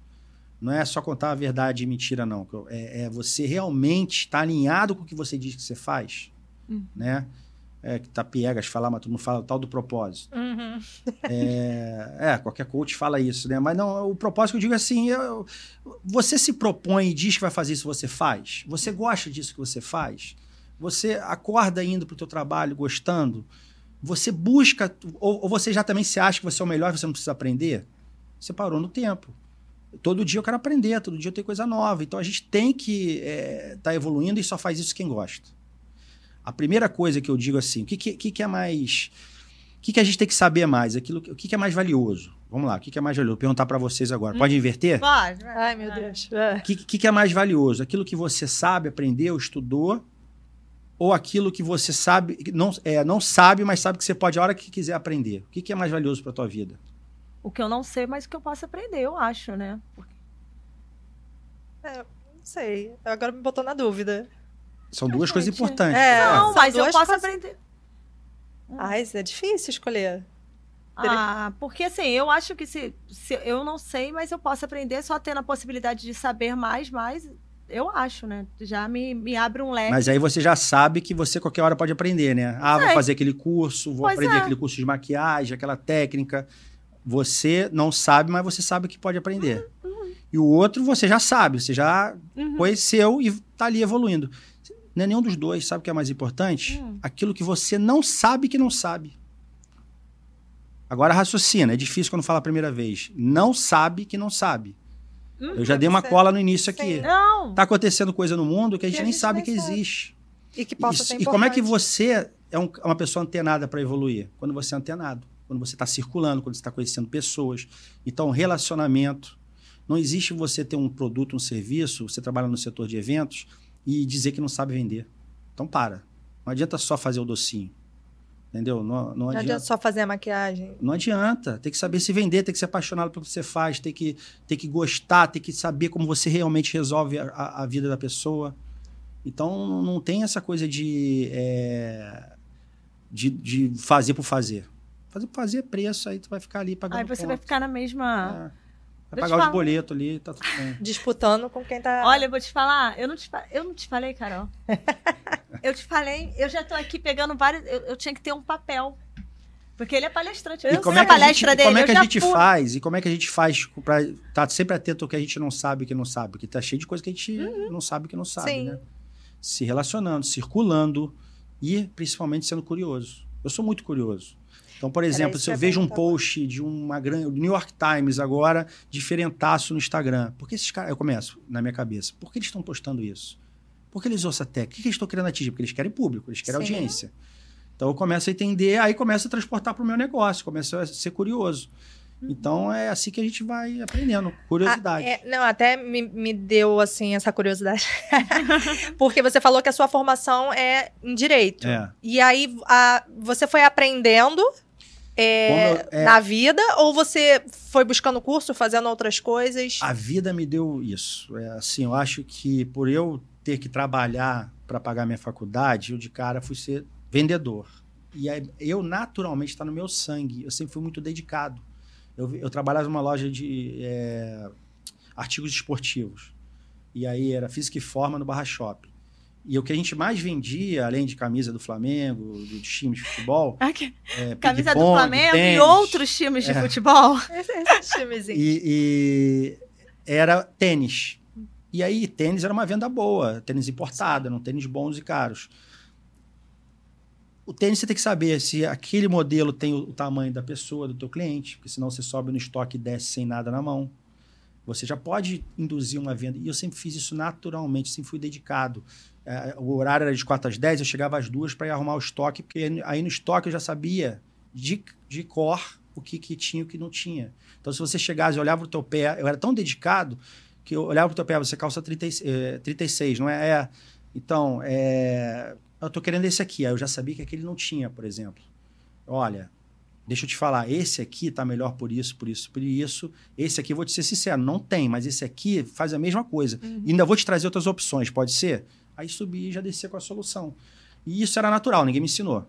não é só contar a verdade e mentira, não. É, é você realmente estar tá alinhado com o que você diz que você faz, uhum. né? É, que tá piegas falar, mas tu não fala o tal do propósito. Uhum. É, é, qualquer coach fala isso, né? Mas não, o propósito que eu digo é assim, eu, você se propõe e diz que vai fazer isso, você faz. Você gosta disso que você faz. Você acorda indo para o teu trabalho gostando. Você busca, ou, ou você já também se acha que você é o melhor, você não precisa aprender. Você parou no tempo todo dia eu quero aprender, todo dia eu tenho coisa nova. Então a gente tem que estar é, tá evoluindo e só faz isso quem gosta. A primeira coisa que eu digo assim, o que, que, que é mais. O que, que a gente tem que saber mais? Aquilo, o que, que é mais valioso? Vamos lá, o que, que é mais valioso? Vou perguntar para vocês agora. Pode inverter? Pode. Ai, meu Deus. O que, que, que é mais valioso? Aquilo que você sabe, aprendeu, estudou, ou aquilo que você sabe, não, é, não sabe, mas sabe que você pode a hora que quiser aprender? O que, que é mais valioso para tua vida? o que eu não sei, mas o que eu posso aprender, eu acho, né? Porque... É, não sei. Agora me botou na dúvida. São duas coisas importantes. É, não, mas eu posso coisas... aprender. Ah, isso é difícil escolher. Ah, porque assim, eu acho que se, se eu não sei, mas eu posso aprender só tendo a possibilidade de saber mais, mais eu acho, né? Já me, me abre um leque. Mas aí você já sabe que você qualquer hora pode aprender, né? Ah, vou fazer aquele curso, vou pois aprender é. aquele curso de maquiagem, aquela técnica. Você não sabe, mas você sabe que pode aprender. Uhum, uhum. E o outro você já sabe, você já uhum. conheceu e está ali evoluindo. Não é nenhum dos dois, sabe o que é mais importante? Uhum. Aquilo que você não sabe que não sabe. Agora raciocina, é difícil quando fala a primeira vez. Não sabe que não sabe. Uhum. Eu já dei uma cola no início aqui. Não. Tá acontecendo coisa no mundo que a gente, que a nem gente sabe que sabe. existe. E que possa e, ser E como é que você é um, uma pessoa antenada para evoluir? Quando você é antenado quando você está circulando, quando você está conhecendo pessoas. Então, relacionamento. Não existe você ter um produto, um serviço, você trabalha no setor de eventos e dizer que não sabe vender. Então, para. Não adianta só fazer o docinho. Entendeu? Não, não, não adianta, adianta, só fazer a maquiagem. Não adianta. Tem que saber se vender, tem que ser apaixonado pelo que você faz, tem que, tem que gostar, tem que saber como você realmente resolve a, a vida da pessoa. Então, não tem essa coisa de, é, de, de fazer por fazer. Fazer, fazer preço, aí tu vai ficar ali pagando. Aí você ponto. vai ficar na mesma. É. Vai pagar os boletos ali, tá tudo bem. Disputando com quem tá. Olha, eu vou te falar, eu não te, eu não te falei, Carol. eu te falei, eu já tô aqui pegando vários. Eu, eu tinha que ter um papel. Porque ele é palestrante. Eu e como é que a gente, dele, como é que a gente faz? E como é que a gente faz para estar tá sempre atento ao que a gente não sabe que não sabe? Porque tá cheio de coisa que a gente uhum. não sabe que não sabe, Sim. né? Se relacionando, circulando e principalmente sendo curioso. Eu sou muito curioso. Então, por exemplo, se eu vejo um post de uma grande. New York Times agora, diferentaço no Instagram. Por que esses caras. Eu começo na minha cabeça. Por que eles estão postando isso? Por que eles usam técnica? O que eles estão querendo atingir? Porque eles querem público, eles querem Sim. audiência. Então eu começo a entender, aí começo a transportar para o meu negócio, começo a ser curioso. Então é assim que a gente vai aprendendo. Curiosidade. Ah, é, não, até me, me deu assim essa curiosidade. Porque você falou que a sua formação é em direito. É. E aí a- você foi aprendendo é, eu- é. na vida ou você foi buscando curso, fazendo outras coisas? A vida me deu isso. É, assim, eu acho que por eu ter que trabalhar para pagar minha faculdade, eu de cara fui ser vendedor. E aí, eu, naturalmente, está no meu sangue. Eu sempre fui muito dedicado. Eu, eu trabalhava numa loja de é, artigos esportivos. E aí era física e forma no Barra Shopping. E o que a gente mais vendia, além de camisa do Flamengo, dos times de futebol, é Camisa do Flamengo e tênis. outros times de É. futebol. Esse, esse timezinho. E, e era tênis. E aí, tênis era uma venda boa, tênis importado, eram tênis bons e caros. O tênis você tem que saber se aquele modelo tem o, o tamanho da pessoa, do teu cliente, porque senão você sobe no estoque e desce sem nada na mão. Você já pode induzir uma venda. E eu sempre fiz isso naturalmente, sempre fui dedicado. É, o horário era de 4 às 10, eu chegava às duas para ir arrumar o estoque, porque aí no estoque eu já sabia de, de cor o que, que tinha e o que não tinha. Então, se você chegasse e olhava pro teu pé, eu era tão dedicado que eu olhava pro teu pé, você calça 30, e- eh, 36, não é? é então, é, eu tô querendo esse aqui. Aí eu já sabia que aquele não tinha, por exemplo. Olha, deixa eu te falar, esse aqui tá melhor por isso, por isso, por isso. Esse aqui, vou te ser sincero, não tem, mas esse aqui faz a mesma coisa. E ainda vou te trazer outras opções, pode ser? Aí subi e já descia com a solução. E isso era natural, ninguém me ensinou.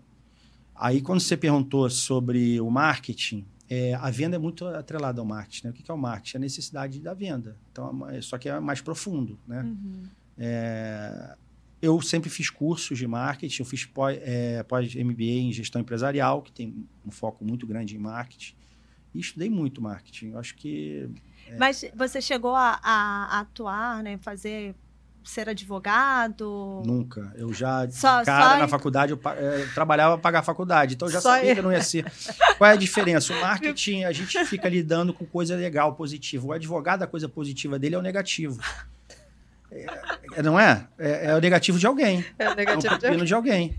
Aí, quando você perguntou sobre o marketing, é, a venda é muito atrelada ao marketing. Né? O que é o marketing? A necessidade da venda. Então, é- só que é mais profundo. Né? Uhum. É, eu sempre fiz cursos de marketing, eu fiz pós, é, pós-MBA em gestão empresarial, que tem um foco muito grande em marketing. E estudei muito marketing. Eu acho que Mas você chegou a, a atuar, né? Fazer. Ser advogado? nunca. Eu já, Só- cara, só- na faculdade, eu, é, eu trabalhava para pagar a faculdade. Então, eu já Só sabia eu. que eu não ia ser. Qual é a diferença? O marketing, a gente fica lidando com coisa legal, positiva. O advogado, a coisa positiva dele é o negativo. É, é- não é? é? é o negativo de alguém. É É um negativo de... pepino de alguém.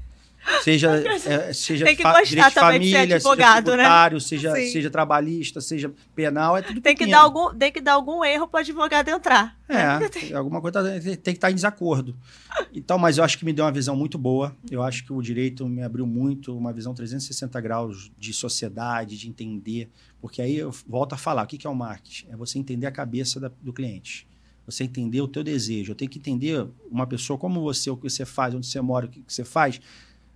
Seja, é, seja Tem que fa- direito de também de ser família, advogado, seja né? tributário, seja, Sim. seja trabalhista, seja penal, é tudo Tem que, dar algum, tem que dar algum erro para o advogado entrar. É, alguma coisa tem tem que estar em desacordo. Então, mas eu acho que me deu uma visão muito boa. Eu acho que o direito me abriu muito, uma visão 360 graus de sociedade, de entender. Porque aí eu volto a falar, o que que é o marketing? É você entender a cabeça da- do cliente. Você entender o teu desejo. Eu tenho que entender uma pessoa como você, o que você faz, onde você mora, o que você faz.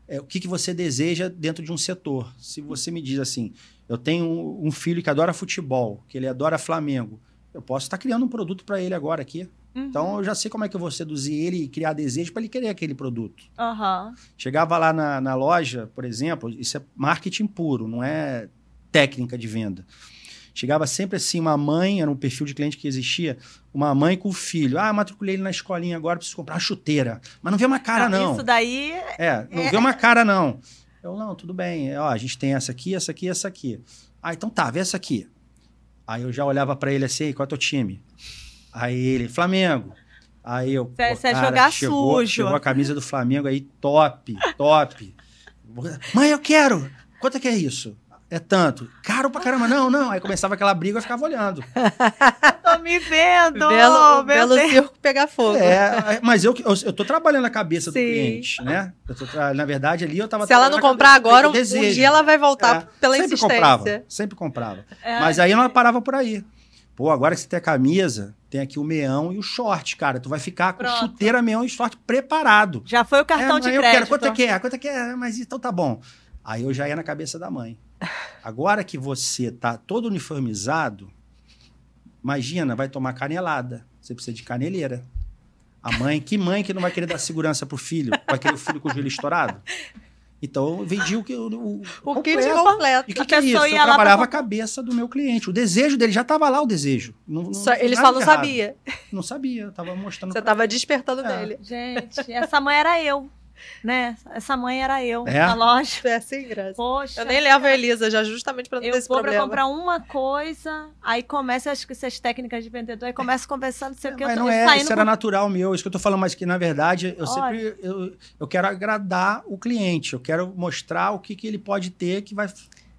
É, o que, que você deseja dentro de um setor. Se você me diz assim, eu tenho um um filho que adora futebol, que ele adora Flamengo, eu posso estar criando um produto para ele agora aqui. Uhum. Então eu já sei como é que eu vou seduzir ele e criar desejo para ele querer aquele produto. Aham. Chegava lá na, na loja, por exemplo, isso é marketing puro, não é técnica de venda. Chegava sempre assim, uma mãe, era um perfil de cliente que existia, uma mãe com o filho. Ah, matriculei ele na escolinha agora, preciso comprar uma chuteira. Mas não vê uma cara, não. Isso daí. É, não É. vê uma cara, não. Eu, não, tudo bem. Ó, a gente tem essa aqui, essa aqui, essa aqui. Ah, então tá, vê essa aqui. Aí eu já olhava pra ele assim, "Ei, qual é teu time? Aí ele, Flamengo. Aí eu, Cê- pô, cê é cara, jogar chegou, sujo. Chegou a camisa do Flamengo aí, top, top. Mãe, eu quero. Quanto é que é isso? É tanto. Caro pra caramba. Não, não. Aí começava aquela briga, eu ficava olhando. Tô me vendo! Belo, meu belo Deus. circo pegar fogo. É, mas eu, eu, eu tô trabalhando a cabeça do Sim. cliente, né? Eu tô na verdade, ali eu tava Se ela não comprar cabeça- agora, um, um dia ela vai voltar É, pela sempre insistência. comprava, sempre comprava. É. Mas aí eu não parava por aí. Pô, agora que você tem a camisa, tem aqui o meão e o short, cara. Tu vai ficar com Pronto. chuteira, meão e short preparado. Já foi o cartão É, de eu crédito. quero, quanto é que é? Quanto é que é? Mas então tá bom. Aí eu já ia na cabeça da mãe. Agora que você tá todo uniformizado, imagina, vai tomar canelada. Você precisa de caneleira. A mãe, que mãe que não vai querer dar segurança pro filho? Vai querer o filho com o joelho estourado? Então eu vendi o que o, o, O kit completo. completo. E o que, que é isso? ia Eu lá pra trabalhava a cabeça do meu cliente. O desejo dele já estava lá, o desejo. Não, não- Só- ele só não errado. sabia. Não sabia, eu tava mostrando. Você pra tava despertando É. nele. Gente, essa mãe era eu. Né? Essa mãe era eu É? na loja. É assim, graça. Poxa. Eu nem levo a Elisa já, justamente pra não ter Eu esse vou pra problema. comprar uma coisa, aí começa, acho que essas técnicas de vendedor, aí começa conversando, não sei o que, eu Mas tô não é, isso era com- natural meu, isso que eu tô falando, mas que na verdade eu Olha. sempre eu, eu quero agradar o cliente, eu quero mostrar o que, que ele pode ter que vai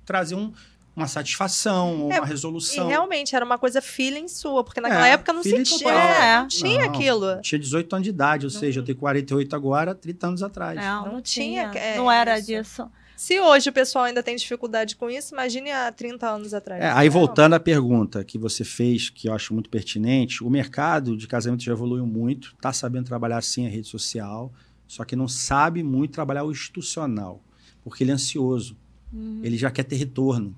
trazer um, uma satisfação, ou É, uma E resolução. realmente era uma coisa feeling sua, porque naquela É, época não sentia, total. é, não Não, tinha aquilo. Tinha 18 anos de idade, ou seja, eu tenho 48 agora, 30 anos atrás. Não, Não não, tinha, tinha. é, não era isso. disso. Se hoje o pessoal ainda tem dificuldade com isso, imagine há 30 anos atrás. É, aí voltando à pergunta que você fez, que eu acho muito pertinente, o mercado de casamento já evoluiu muito, está sabendo trabalhar sim a rede social, só que não sabe muito trabalhar o institucional, porque ele é ansioso, Uhum. ele já quer ter retorno.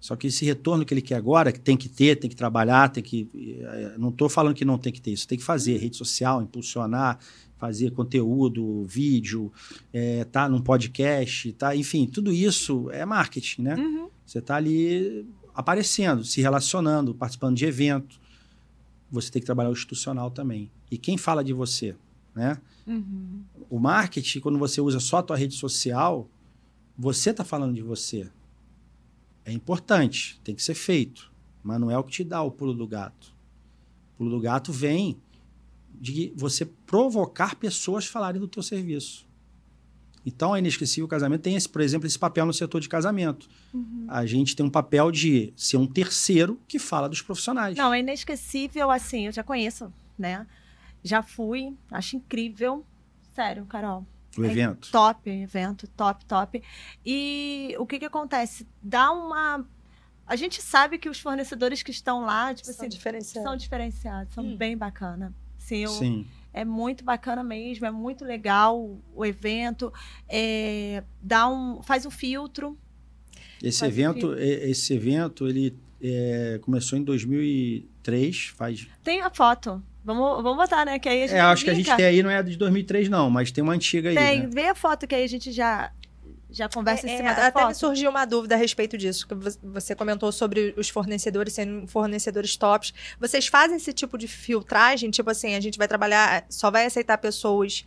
Só que esse retorno que ele quer agora, que tem que ter, tem que trabalhar, tem que. eh, Não estou falando que não tem que ter isso, tem que fazer rede social, impulsionar, fazer conteúdo, vídeo, é, tá num podcast, tá, enfim, tudo isso é marketing, né? Uhum. Você está ali aparecendo, se relacionando, participando de evento. Você tem que trabalhar o institucional também. E quem fala de você, né? Uhum. O marketing, quando você usa só a tua rede social, você está falando de você. É importante, tem que ser feito. Mas não é o que te dá o pulo do gato. O pulo do gato vem de você provocar pessoas falarem do teu serviço. Então, a Inesquecível Casamento tem, esse, por exemplo, esse papel no setor de casamento. Uhum. A gente tem um papel de ser um terceiro que fala dos profissionais. Não, é inesquecível, assim, eu já conheço, né? Já fui, acho incrível. Sério, Carol. O é evento. Top evento, top, top. E o que que acontece? Dá uma. A gente sabe que os fornecedores que estão lá, tipo São assim, diferenciados. são diferenciados, são Hum. bem bacana. Sim, eu, Sim. é muito bacana mesmo, é muito legal o evento. É, dá um, faz um filtro. Esse Faz evento, e- esse evento, ele é, começou em 2003, faz... Tem a foto. Vamos, vamos botar, né? Que aí a gente É, acho que a gente tem aí, não é de 2003 não, mas tem uma antiga aí, Tem, né? vê a foto que aí a gente já, já conversa em É, cima é, da até me foto. surgiu uma dúvida a respeito disso, que vo- você comentou sobre os fornecedores sendo fornecedores tops. Vocês fazem esse tipo de filtragem? Tipo assim, a gente vai trabalhar, só vai aceitar pessoas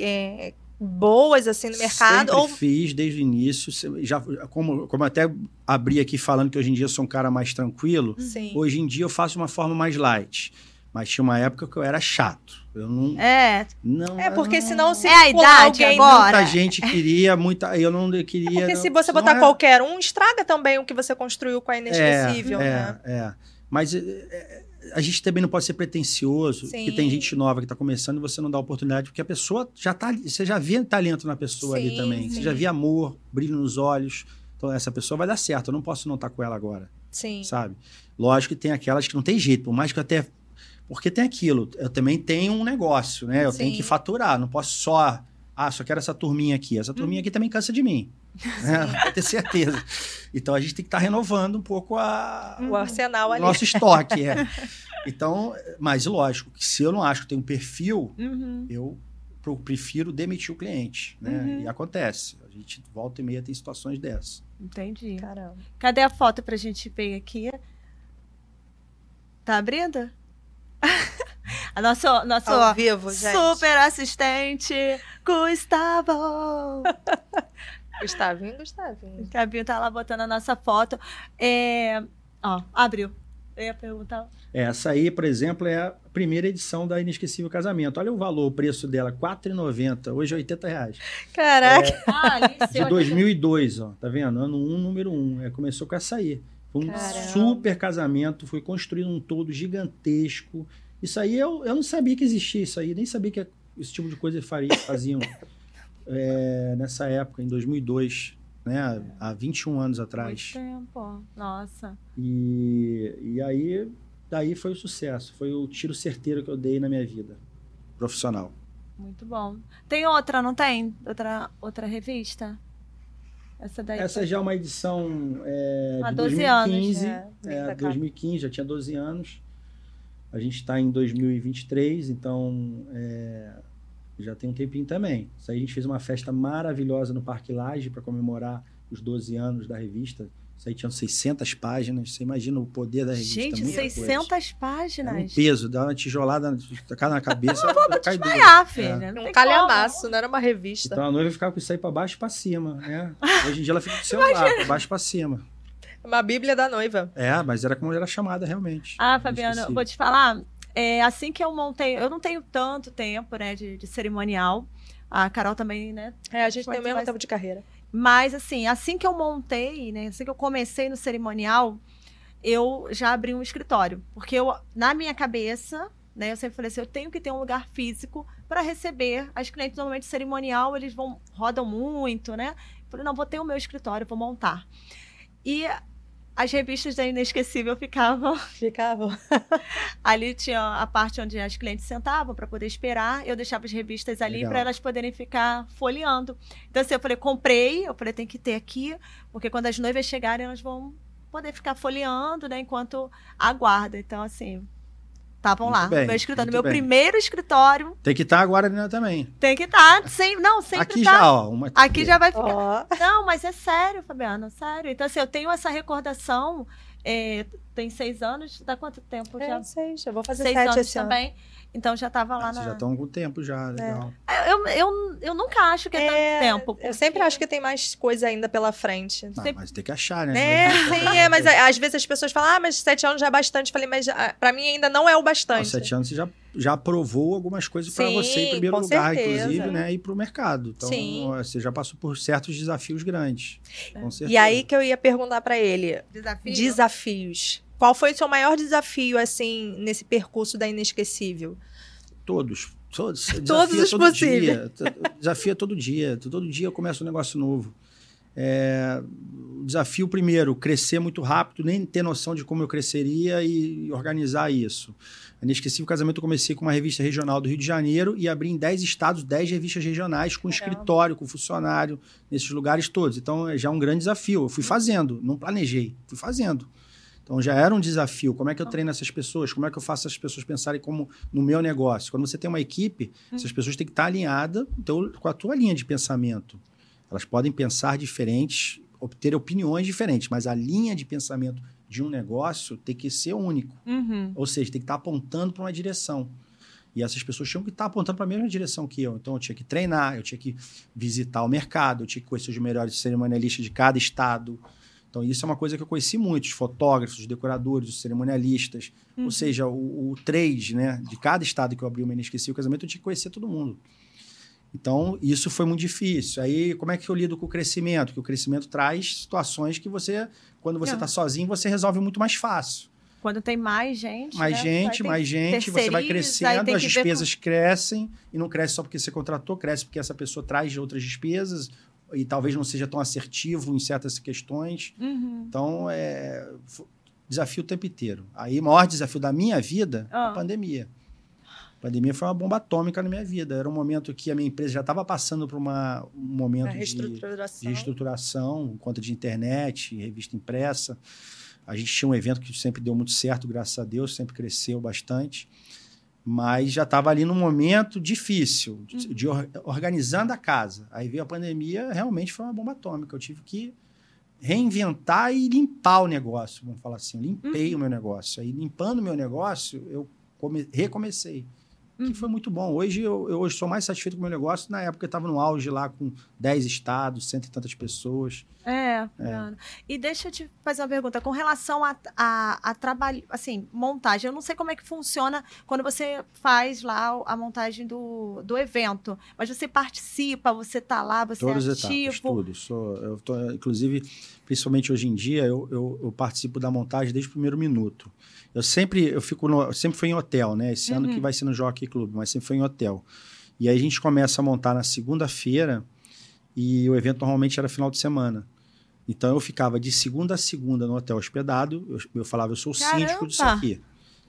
é, boas assim no mercado? Sempre Ou fiz desde o início, já, como, como eu até abri aqui falando que hoje em dia eu sou um cara mais tranquilo, sim. hoje em dia eu faço de uma forma mais light. Mas tinha uma época que eu era chato. Eu não. É, não É porque não- senão se É a idade alguém agora. Muita gente queria, muita. Eu não queria. Porque não- se você botar é- qualquer um, estraga também o que você construiu com a inesquecível, é, né? É, é. Mas é, é, a gente também não pode ser pretencioso, Sim. porque tem gente nova que está começando e você não dá oportunidade, porque a pessoa já tá ali, você já vê talento na pessoa ali Sim, também. sim. Você já vê amor, brilho nos olhos. Então essa pessoa vai dar certo. Eu não posso não estar com ela agora, Sim. sabe? Lógico que tem aquelas que não tem jeito, por mais que eu até porque tem aquilo, eu também tenho um negócio, né? Eu tenho Sim. que faturar, não posso só ah, só quero essa turminha aqui. Essa turminha aqui também cansa de mim. Né? Pode ter certeza. Então a gente tem que estar renovando um pouco a, O arsenal o ali. nosso estoque. É. Então, mas lógico, que se eu não acho que tem um perfil, uhum. eu prefiro demitir o cliente. Né? Uhum. E acontece. A gente volta e meia tem situações dessas. entendi. Caramba. Cadê a foto pra gente ver aqui? Tá abrindo? A nosso, nosso Ao vivo, gente. super assistente, Gustavo. Gustavinho, Gustavinho. O Cabinho tá lá botando a nossa foto. É... Ó, abriu. Eu ia perguntar. Essa aí, por exemplo, é a primeira edição da Inesquecível Casamento. Olha o valor, o preço dela, R$ 4,90. Hoje é 80 reais. Caraca. Ah, ali, De 2002, ó. Tá vendo? Ano 1, número 1. É, começou com essa aí. Foi um Caramba. super casamento, foi construído um todo gigantesco. Isso aí eu, eu não sabia que existia isso aí, nem sabia que esse tipo de coisa faria, faziam é, nessa época, em 2002, né? Há 21 anos atrás. Muito tempo. Nossa. E, e aí, daí foi o sucesso. Foi o tiro certeiro que eu dei na minha vida profissional. Muito bom. Tem outra, não tem? Outra, outra revista? Essa daí. Essa já é uma edição é, Há de 12 anos, 2015. é, vem é, pra cá. 2015, já tinha 12 anos. A gente está em 2023, então é, já tem um tempinho também. Isso aí a gente fez uma festa maravilhosa no Parque Laje para comemorar os 12 anos da revista. Isso aí tinha 600 páginas. Você imagina o poder da revista. Gente, muita coisa. 600 Era um páginas. peso, dá uma tijolada, tacar na cabeça, cai duro. Ah, filha. não Um calhamaço, não era uma revista. Então a noiva ficava com isso aí para baixo e para cima, né? Hoje em dia ela fica com o celular, para baixo e para cima. Uma bíblia da noiva. É, mas era como era chamada realmente. Ah, Fabiana, vou te falar. É, assim que eu montei, eu não tenho tanto tempo, né, de, de cerimonial. A Carol também, né? É, a gente tem o mesmo mais- tempo de carreira. Mas, assim, assim que eu montei, né? Assim que eu comecei no cerimonial, eu já abri um escritório. Porque eu, na minha cabeça, né? Eu sempre falei assim, eu tenho que ter um lugar físico para receber as clientes. Normalmente, cerimonial, eles vão rodam muito, né? Eu falei, não, vou ter o meu escritório, vou montar. E as revistas da Inesquecível ficavam. Ficavam. ali tinha a parte onde as clientes sentavam para poder esperar. Eu deixava as revistas ali para elas poderem ficar folheando. Então, assim, eu falei, comprei, eu falei, tem que ter aqui, porque quando as noivas chegarem, elas vão poder ficar folheando, né, enquanto aguarda. Então, assim, Estavam lá, bem, meu escritório, meu bem. primeiro escritório. Tem que estar agora né, também. Tem que estar, sem, não, sempre Aqui tá. já, ó. Uma... Aqui já vai ficar. Ó. Não, mas é sério, Fabiana, sério. Então, assim, eu tenho essa recordação. É, tem seis anos, dá quanto tempo É, já? seis, eu vou fazer Seis sete anos esse ano. também. Então já estava lá Ah, vocês na. já estão com tempo já, legal. Eu, eu, eu nunca acho que é, É, tanto tempo. Eu sempre acho que tem mais coisa ainda pela frente. Ah, Sempre- mas tem que achar, né? É, sim, é, mas às vezes as pessoas falam, ah, mas sete anos já é bastante. Falei, mas ah, pra mim ainda não é o Aos bastante. sete anos você já, já provou algumas coisas para você em primeiro lugar, certeza. inclusive, né? E para o mercado. Então, Sim. você já passou por certos desafios grandes. Com certeza. E aí que eu ia perguntar pra ele, Desafio. desafios. Qual foi o seu maior desafio, assim, nesse percurso da Inesquecível? Todos. Todos, Todos desafio é os todo possíveis. Dia, desafio é todo dia. Todo dia eu começo um negócio novo. É, o desafio, primeiro, crescer muito rápido, nem ter noção de como eu cresceria e organizar isso. Inesquecível Casamento, eu comecei com uma revista regional do Rio de Janeiro e abri em 10 estados, 10 revistas regionais, com Caramba. escritório, com funcionário, nesses lugares todos. Então, é já um grande desafio. Eu fui fazendo, não planejei, fui fazendo. Então já era um desafio. Como é que eu treino essas pessoas? Como é que eu faço essas pessoas pensarem como no meu negócio? Quando você tem uma equipe, essas pessoas têm que estar alinhadas com a tua linha de pensamento. Elas podem pensar diferentes, obter opiniões diferentes, mas a linha de pensamento de um negócio tem que ser único. Uhum. Ou seja, tem que estar apontando para uma direção. E essas pessoas tinham que estar apontando para a mesma direção que eu. Então, eu tinha que treinar, eu tinha que visitar o mercado, eu tinha que conhecer os melhores cerimonialistas de cada estado. Então, isso é uma coisa que eu conheci muito: os fotógrafos, os decoradores, os cerimonialistas. Ou seja, o, o trade né, de cada estado que eu abri o Inesquecível Casamento, eu tinha que conhecer todo mundo. Então, isso foi muito difícil. Aí, como é que eu lido com o crescimento? Que o crescimento traz situações que você, quando você está sozinho, você resolve muito mais fácil. Quando tem mais gente. Mais né, gente, mais gente, você vai crescendo, as despesas crescem, e não cresce só porque você contratou, cresce porque essa pessoa traz outras despesas, e talvez não seja tão assertivo em certas questões. com- Uhum. Então, é desafio o tempo inteiro. Aí, o maior desafio da minha vida, Ah. a pandemia. A pandemia foi uma bomba atômica na minha vida. Era um momento que a minha empresa já estava passando por uma, um momento A de, reestruturação. de reestruturação, conta de internet, revista impressa. A gente tinha um evento que sempre deu muito certo, graças a Deus, sempre cresceu bastante. Mas já estava ali num momento difícil, de, de or- organizando a casa. Aí veio a pandemia, realmente foi uma bomba atômica. Eu tive que reinventar e limpar o negócio, vamos falar assim. Eu limpei o meu negócio. Aí, limpando o meu negócio, eu come- recomecei. Que foi muito bom. Hoje eu, eu hoje sou mais satisfeito com o meu negócio. Na época eu estava no auge lá com 10 estados, cento e tantas pessoas. É, Fabiana. E deixa eu te fazer uma pergunta. Com relação a, a, a trabalho, assim, montagem, eu não sei como é que funciona quando você faz lá a montagem do, do evento, mas você participa, você tá lá, você Todas é as etapas, ativo. tudo. Sou, eu tô, inclusive, principalmente hoje em dia, eu, eu, eu participo da montagem desde o primeiro minuto. Eu sempre, eu fico no, sempre fui em hotel, né? Esse ano Uhum. que vai ser no Jockey Club, mas sempre foi em hotel. E aí a gente começa a montar na segunda-feira e o evento normalmente era final de semana. Então eu ficava de segunda a segunda no hotel hospedado. Eu, eu falava, eu sou o síndico disso aqui.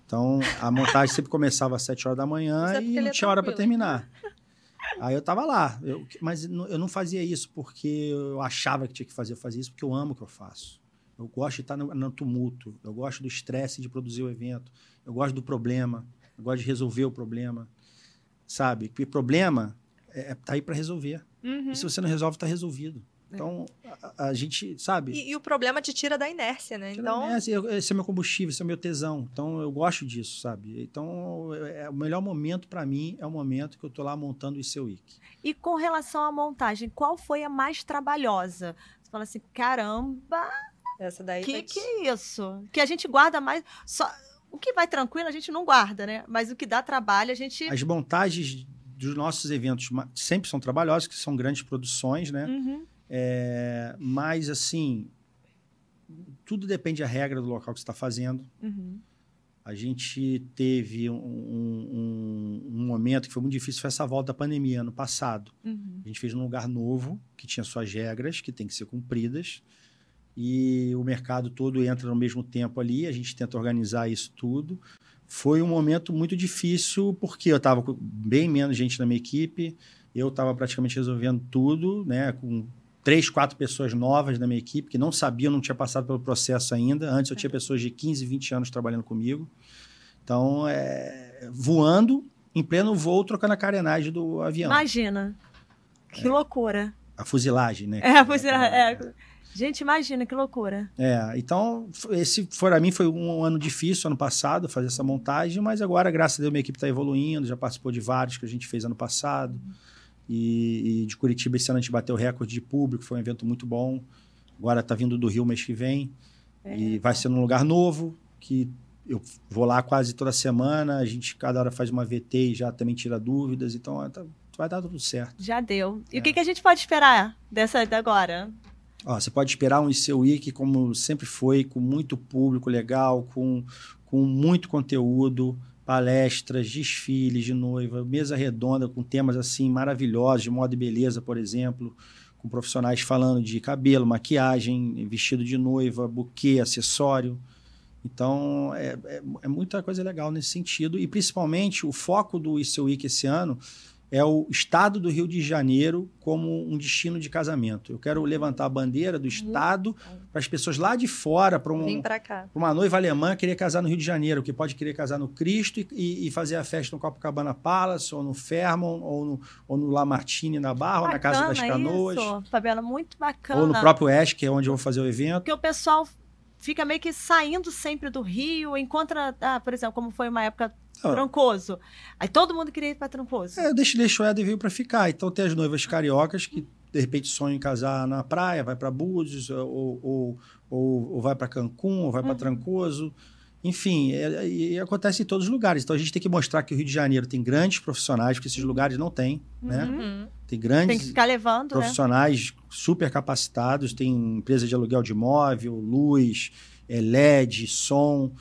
Então a montagem sempre começava às 7 horas da manhã é e não é tinha hora para tranquilo. terminar. Aí eu tava lá, eu- mas eu não fazia isso porque eu achava que tinha que fazer, eu fazia isso porque eu amo o que eu faço. Eu gosto de estar no, no tumulto, eu gosto do estresse de produzir o evento, eu gosto do problema, eu gosto de resolver o problema, sabe? Porque problema é, é tá aí para resolver. Uhum. E se você não resolve, tá resolvido. É. Então, a, a gente, sabe? E, e o problema te tira da inércia, né? Então, É, esse, esse é meu combustível, esse é meu tesão. Então, eu gosto disso, sabe? Então, é, é- o melhor momento para mim é o momento que eu tô lá montando o seu Wiki. E com relação à montagem, qual foi a mais trabalhosa? Você fala assim, caramba, essa daí que vai que é isso? Que a gente guarda mais. Só... O que vai tranquilo, a gente não guarda, né? Mas o que dá trabalho, a gente. As montagens dos nossos eventos sempre são trabalhosas, que são grandes produções, né? Uhum. É, mas, assim, tudo depende da regra do local que você está fazendo. Uhum. A gente teve um, um, um, momento que foi muito difícil, foi essa volta da pandemia, ano passado. Uhum. A gente fez num lugar novo, que tinha suas regras, que tem que ser cumpridas, e o mercado todo entra no mesmo tempo ali, a gente tenta organizar isso tudo. Foi um momento muito difícil, porque eu estava com bem menos gente na minha equipe, eu estava praticamente resolvendo tudo, né, com três, quatro pessoas novas na minha equipe que não sabiam, não tinha passado pelo processo ainda. Antes eu tinha pessoas de 15, 20 anos trabalhando comigo. Então, é, voando, em pleno voo, trocando a carenagem do avião. Imagina. Que é. loucura. A fuzilagem, né? É, a fuzilagem. É. Gente, imagina que loucura. É, então, esse para mim foi um ano difícil ano passado fazer essa montagem, mas agora, graças a Deus, minha equipe está evoluindo, já participou de vários que a gente fez ano passado. Uhum. E, e, de Curitiba esse ano a gente bateu recorde de público, foi um evento muito bom. Agora está vindo do Rio mês que vem. É. E vai ser num lugar novo, que eu vou lá quase toda semana. A gente cada hora faz uma VT e já também tira dúvidas. Então tá, vai dar tudo certo. Já deu. E é. o que, que a gente pode esperar dessa agora? Ó, você pode esperar um IC Week como sempre foi, com muito público legal, com, com muito conteúdo palestras, desfiles de noiva, mesa redonda com temas assim maravilhosos, de moda e beleza, por exemplo, com profissionais falando de cabelo, maquiagem, vestido de noiva, buquê, acessório. Então, é, é, é muita coisa legal nesse sentido. E, principalmente, o foco do ICE Week esse ano é o estado do Rio de Janeiro como um destino de casamento. Eu quero levantar a bandeira do uhum. estado para as pessoas lá de fora, para um, uma noiva alemã querer casar no Rio de Janeiro, que pode querer casar no Cristo e, e fazer a festa no Copacabana Palace, ou no Fairmont, ou no, ou no Lamartine na Barra, bacana ou na Casa das Canoas. Isso, Fabiana, muito bacana. Ou no próprio Oeste, que é onde eu vou fazer o evento. Porque o pessoal fica meio que saindo sempre do Rio, encontra, ah, por exemplo, como foi uma época Trancoso. Aí todo mundo queria ir para Trancoso. É, deixa deixou Éder veio para ficar. Então tem as noivas cariocas que de repente sonham em casar na praia, vai para Búzios, ou, ou, ou, ou vai para Cancún, ou vai para uhum. Trancoso. Enfim, é, e acontece em todos os lugares. Então a gente tem que mostrar que o Rio de Janeiro tem grandes profissionais, porque esses lugares não têm, né? Uhum. Tem grandes tem que ficar levando, né? profissionais né? super capacitados, tem empresa de aluguel de imóvel, luz, é, LED, som,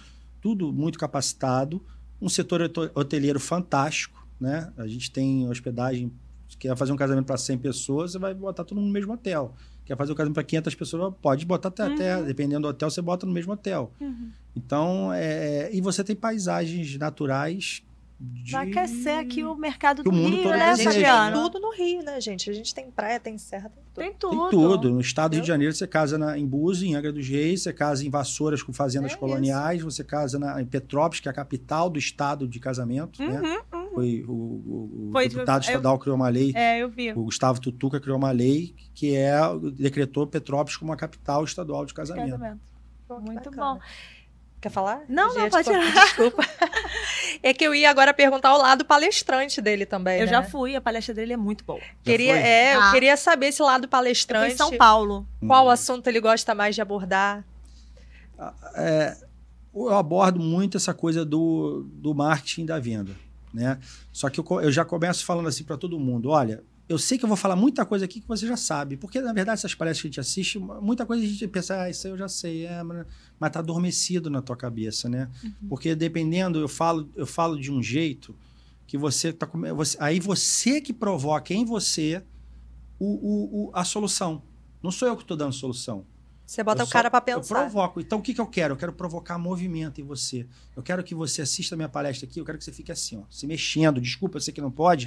tudo muito capacitado um setor hoteleiro fantástico, né? A gente tem hospedagem, quer fazer um casamento para 100 pessoas, você vai botar todo mundo no mesmo hotel. Quer fazer um casamento para 500 pessoas, pode botar até, uhum. até, dependendo do hotel, você bota no mesmo hotel. Uhum. Então, é, e você tem paisagens naturais de... Vai aquecer aqui o mercado do o mundo Rio, todo né, Fabiana? Tem tudo no Rio, né, gente? A gente tem praia, tem serra, tem tudo. Tem tudo. Tem tudo. No estado do Rio de Janeiro, você casa na, em Búzios, em Angra dos Reis, você casa em Vassouras com fazendas é coloniais, isso. você casa na, em Petrópolis, que é a capital do estado de casamento, uhum, né? Uhum. Foi o, o, o Foi, deputado eu, estadual criou uma lei. É, eu vi. O Gustavo Tutuca criou uma lei que é decretou Petrópolis como a capital estadual de casamento. casamento. Muito bom. Quer falar? Não, não, pode tirar. Desculpa. é que eu ia agora perguntar ao lado palestrante dele também. Eu né? já fui, a palestra dele é muito boa. Queria, é, ah. eu queria saber esse lado palestrante. em São Paulo. Qual hum. assunto ele gosta mais de abordar? Ah, é, eu abordo muito essa coisa do, do marketing da venda. Né? Só que eu, eu já começo falando assim para todo mundo: olha, eu sei que eu vou falar muita coisa aqui que você já sabe, porque na verdade essas palestras que a gente assiste, muita coisa a gente pensa, ah, isso eu já sei, é, mas tá adormecido na tua cabeça, né? Uhum. Porque dependendo, eu falo, eu falo de um jeito que você tá você, aí você que provoca em você o, o, o, a solução. Não sou eu que estou dando solução. Você bota eu o cara para pensar. Eu provoco. Então, o que, que eu quero? Eu quero provocar movimento em você. Eu quero que você assista a minha palestra aqui, eu quero que você fique assim, ó, se mexendo. Desculpa, eu sei que não pode,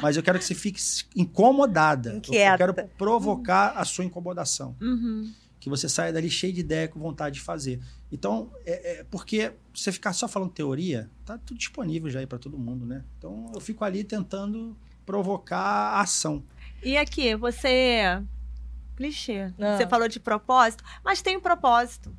mas eu quero que você fique incomodada. Inquieta. Eu quero provocar a sua incomodação. Uhum. Que você saia dali cheio de ideia, com vontade de fazer. Então, é, é porque você ficar só falando teoria, tá tudo disponível já aí para todo mundo, né? Então, eu fico ali tentando provocar a ação. E aqui, você clichê. Ah. Você falou de propósito, mas tem um propósito.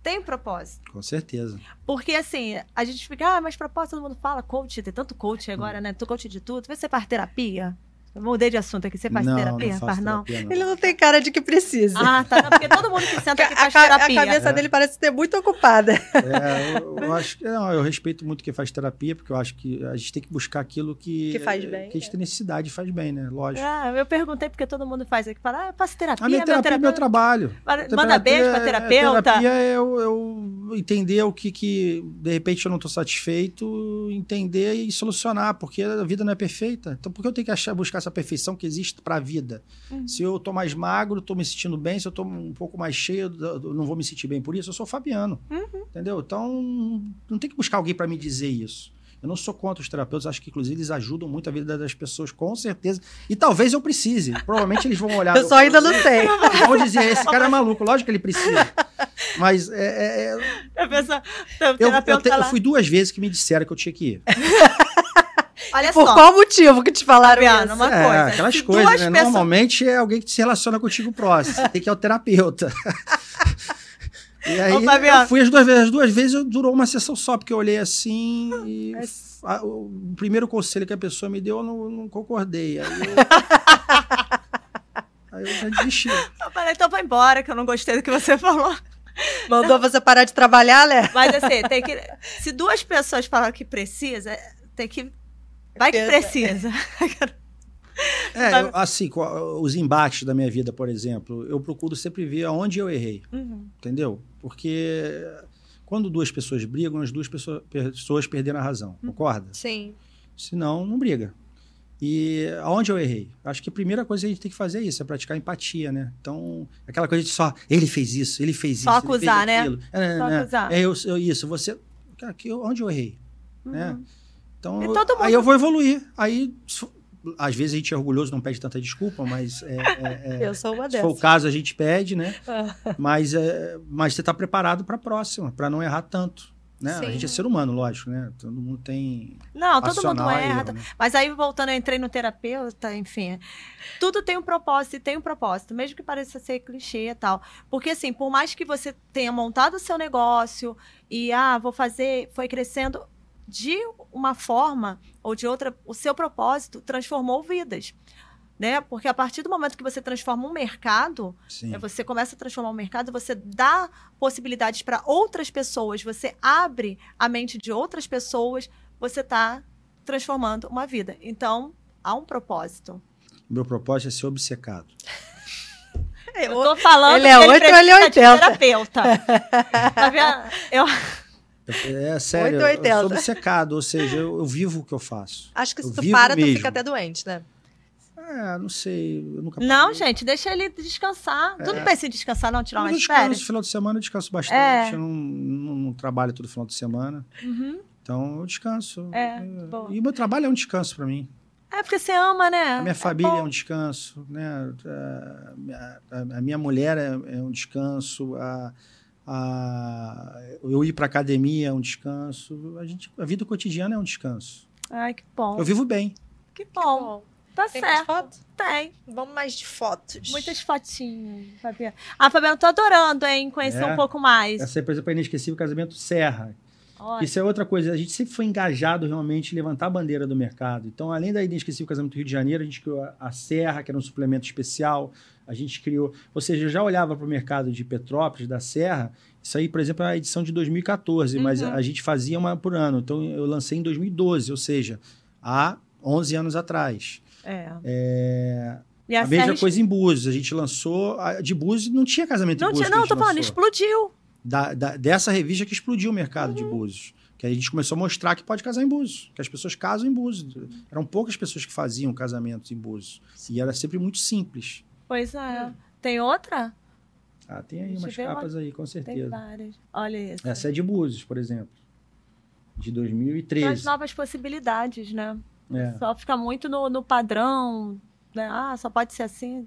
Tem um propósito. Com certeza. Porque, assim, a gente fica, ah, mas propósito, todo mundo fala, coach, tem tanto coach agora, hum. né? Tu coach de tudo. Vai ser para terapia? Eu mudei de assunto aqui. Você faz não, terapia? Não, faz não? terapia, não. Ele não tem cara de que precisa. Ah, tá. Não, porque todo mundo que senta aqui a, faz a terapia. cabeça É. dele parece ter muito ocupada. É, eu, eu acho que não, eu respeito muito quem faz terapia, porque eu acho que a gente tem que buscar aquilo que, Que faz bem, que a gente tem necessidade faz bem, né? Lógico. Ah, eu perguntei porque todo mundo faz aqui. Fala, ah, eu faço terapia, a minha terapia é meu trabalho. Manda Terapia beijo pra é- terapeuta. Terapia é eu, eu entender o que, que, de repente, eu não estou satisfeito, entender e solucionar, porque a vida não é perfeita. Então, por que eu tenho que achar, buscar essa perfeição que existe para a vida? Uhum. Se eu tô mais magro, tô me sentindo bem. Se eu tô um pouco mais cheio, eu não vou me sentir bem por isso. Eu sou Fabiano. Uhum. Entendeu? Então, não tem que buscar alguém para me dizer isso. Eu não sou contra os terapeutas, acho que inclusive eles ajudam muito a vida das pessoas, com certeza. E talvez eu precise. Provavelmente eles vão olhar. Eu só ainda não sei. Vão dizer, esse cara é maluco, lógico que ele precisa. Mas é, é, é, A pessoa, o eu, eu, te- tá eu fui duas vezes que me disseram que eu tinha que ir. Olha Por só, qual motivo que te falaram Fabiana, isso? uma é, coisa. aquelas se coisas, né? pessoas- Normalmente é alguém que se relaciona contigo próximo. Você tem que ir ao terapeuta. E aí, Ô, eu fui as duas vezes. As duas vezes eu- durou uma sessão só, porque eu olhei assim e a- o primeiro conselho que a pessoa me deu, eu não, não concordei. Aí eu, aí eu já desisti. Eu falei, então vai embora, que eu não gostei do que você falou. Mandou você parar de trabalhar, né? Mas assim, tem que. Se duas pessoas falaram que precisa, tem que. Vai que precisa. É, eu- assim, os embates da minha vida, por exemplo, eu procuro sempre ver aonde eu errei. Uhum. Entendeu? Porque quando duas pessoas brigam, as duas pessoas, pessoas perderam a razão, concorda? Sim. Senão, não briga. E aonde eu errei? Acho que a primeira coisa que a gente tem que fazer é isso, é praticar empatia, né? Então, aquela coisa de só, ele fez isso, ele fez Só isso. ele acusar, fez né? aquilo. É, Só né? acusar. É eu, eu- isso, você. Cara, que, onde eu errei? Né? Então, eu- todo mundo- aí eu vou evoluir. Aí, às vezes a gente é orgulhoso, não pede tanta desculpa, mas é, é- é- Eu sou uma se for o dessas. caso, a gente pede, né? Ah. Mas, é, mas você está preparado para a próxima, para não errar tanto. Né? A gente é ser humano, lógico, né? Todo mundo tem. Não, todo mundo erra. erro, né? Mas aí, voltando, eu entrei no terapeuta, enfim. Tudo tem um propósito e tem um propósito, mesmo que pareça ser clichê e tal. Porque, assim, por mais que você tenha montado o seu negócio e, ah, vou fazer, foi crescendo de uma forma ou de outra, o seu propósito transformou vidas. Né? Porque a partir do momento que você transforma um mercado, Sim. é, Você começa a transformar o mercado, você dá possibilidades para outras pessoas, você abre a mente de outras pessoas, você está transformando uma vida. Então, há um propósito. Meu propósito é ser obcecado. Eu tô falando Ele é que oito ou precisa ele é de 80? terapeuta. Tá vendo? Eu, É sério, eu, 880. eu sou obcecado, ou seja, eu, eu vivo o que eu faço. Acho que se Eu tu para, tu mesmo. fica até doente, né? É, não sei, eu nunca não, parei. gente, deixa ele descansar. Tu É. não pensa em descansar, não? Tirar eu umas descanso, férias? no final de semana eu descanso bastante. É. Eu não, não, não trabalho todo final de semana. Uhum. Então eu descanso. É, boa. E o meu trabalho é um descanso para mim. É porque você ama, né? A minha É família é, um descanso, né? A minha, a- a minha mulher é, é um descanso. A, a- eu ir para academia é um descanso. A, gente, a vida cotidiana é um descanso. Ai, que bom. Eu vivo bem. Que bom. Tá Tem mais certo. foto? Tem. Vamos mais de fotos. Muitas fotinhas, Fabiana. Ah, Fabiana, tô adorando, hein? Conhecer É. um pouco mais. Essa é, por exemplo, a inesquecível casamento Serra. Isso é outra coisa. A gente sempre foi engajado realmente em levantar a bandeira do mercado. Então, além da inesquecível casamento do Rio de Janeiro, a gente criou a- Serra, que era um suplemento especial. A gente criou. Ou seja, eu já olhava para o mercado de Petrópolis, da Serra. Isso aí, por exemplo, é a edição de 2014, mas Uhum. a gente fazia uma por ano. Então, eu lancei em 2012, ou seja, há 11 anos atrás. é. É, a a mesma coisa em Búzios. A gente lançou. A de Búzios não tinha casamento Não em Búzios. tinha, não, tô falando, explodiu. Da, da- dessa revista que explodiu o mercado Uhum. de Búzios. Que a gente começou a mostrar que pode casar em Búzios, que as pessoas casam em Búzios. Eram poucas pessoas que faziam casamentos em Búzios. E era sempre muito simples. Pois é. Tem outra? Ah, tem aí Deixa umas capas aí, com Tem certeza. várias. Olha isso. Essa é de Búzios, por exemplo. De Traz 2013. novas possibilidades, né? É. Só fica muito no, no padrão, né? Ah, só pode ser assim.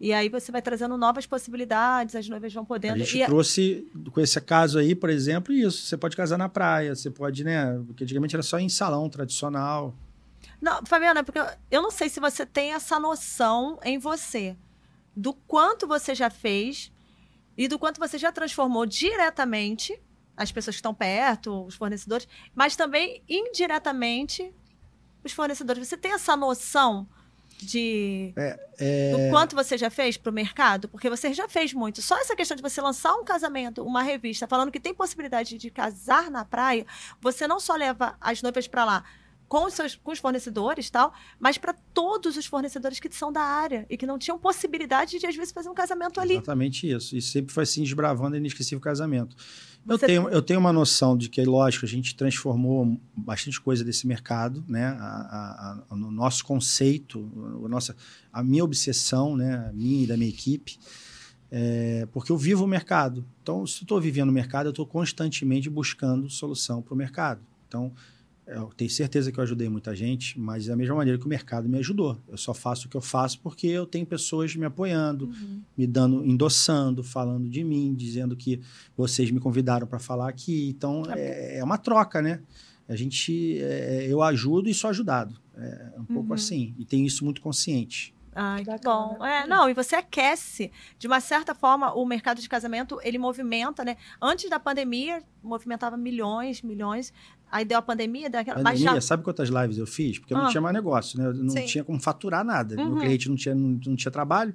E aí você vai trazendo novas possibilidades, as noivas vão A podendo. gente E, trouxe, com esse caso aí, por exemplo, isso. Você pode casar na praia, você pode, né? Porque antigamente era só em salão tradicional. Não, Fabiana, porque eu- eu não sei se você tem essa noção em você do quanto você já fez e do quanto você já transformou diretamente as pessoas que estão perto, os fornecedores, mas também indiretamente os fornecedores. Você tem essa noção de É, do quanto você já fez pro mercado? Porque você já fez muito. Só essa questão de você lançar um casamento, uma revista, falando que tem possibilidade de casar na praia, você não só leva as noivas para lá com os, seus, com os fornecedores tal, mas para todos os fornecedores que são da área e que não tinham possibilidade de, às vezes, fazer um casamento ali. Exatamente isso. E sempre foi assim, desbravando o inesquecível casamento. Eu Você- tenho, eu tenho uma noção de que, lógico, a gente transformou bastante coisa desse mercado, né? A, a- a- no nosso conceito, a, nossa, a minha obsessão, né? A minha e da minha equipe, é, porque eu vivo o mercado. Então, se eu estou vivendo o mercado, eu estou constantemente buscando solução para o mercado. Então, eu tenho certeza que eu ajudei muita gente, mas da mesma maneira que o mercado me ajudou. Eu só faço o que eu faço porque eu tenho pessoas me apoiando, me dando, endossando, falando de mim, dizendo que vocês me convidaram para falar aqui. Então é, é uma troca, né? A gente, é, eu ajudo e sou ajudado. É um pouco Uhum. assim. E tenho isso muito consciente. Ai, que bom. É, não, e você aquece. De uma certa forma, o mercado de casamento, ele movimenta, né? Antes da pandemia, movimentava milhões, milhões. Aí deu a pandemia, deu aquela... mas Pandemia, já... sabe quantas lives eu fiz? Porque eu não Ah. tinha mais negócio, né? Eu não Sim. tinha como faturar nada. Uhum. Meu cliente não tinha, não, não tinha trabalho.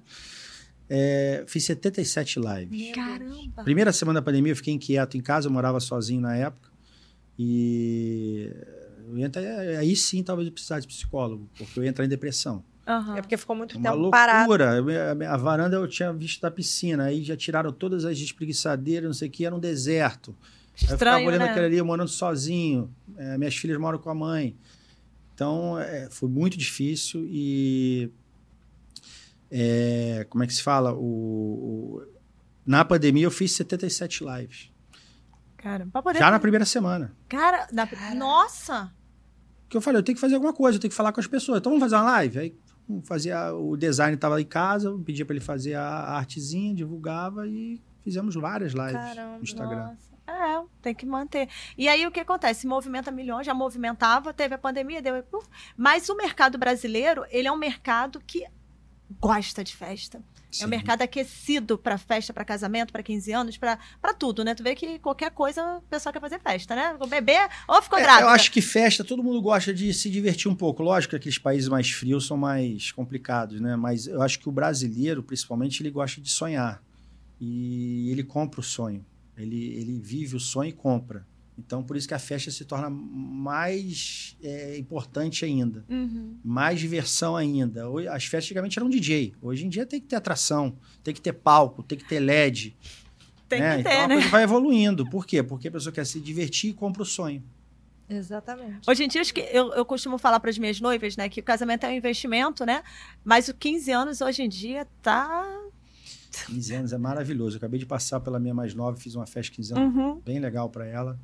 É, fiz 77 lives. Caramba. Primeira semana da pandemia, eu fiquei inquieto em casa, eu morava sozinho na época. E aí sim talvez eu precisasse de psicólogo, porque eu ia entrar em depressão. Aham. É porque ficou muito Uma tempo parado. loucura. A minha- A varanda eu tinha visto da piscina, aí já tiraram todas as espreguiçadeiras, não sei o que, era um deserto. Aí eu ficava Estranho, olhando né? aquele ali, eu morando sozinho. É, minhas filhas moram com a mãe. Então, é, foi muito difícil e... é, como é que se fala? O, o- na pandemia eu fiz 77 lives. Cara, pra poder... Já na primeira semana. Cara, na- nossa! que eu falei, eu tenho que fazer alguma coisa, eu tenho que falar com as pessoas. Então vamos fazer uma live? Aí fazia, o design estava em casa, eu pedia para ele fazer a artezinha, divulgava e fizemos várias lives Caramba, no Instagram. Nossa. É, tem que manter. E aí o que acontece? Movimenta milhões, já movimentava, teve a pandemia, deu. Mas o mercado brasileiro, ele é um mercado que gosta de festa. É Sim. um mercado aquecido para festa, para casamento, para 15 anos, para tudo, né? Tu vê que qualquer coisa o pessoal quer fazer festa, né? O bebê ou ficou É, grávida. eu acho que festa, todo mundo gosta de se divertir um pouco. Lógico que aqueles países mais frios são mais complicados, né? Mas eu acho que o brasileiro, principalmente, ele gosta de sonhar. E ele compra o sonho. Ele, ele vive o sonho e compra. Então, por isso que a festa se torna mais é, importante ainda. Uhum. mais diversão ainda. Hoje- As festas antigamente eram DJ. Hoje em dia tem que ter atração, tem que ter palco, tem que ter LED. Tem né? que ter, então a né? coisa vai evoluindo. Por quê? Porque a pessoa quer se divertir e compra o sonho. Exatamente. Hoje em dia, acho que eu, eu costumo falar para as minhas noivas, né, que o casamento é um investimento, né? Mas o 15 anos hoje em dia tá. 15 anos é maravilhoso. Eu acabei de passar pela minha mais nova, fiz uma festa de 15 anos Uhum. bem legal para ela.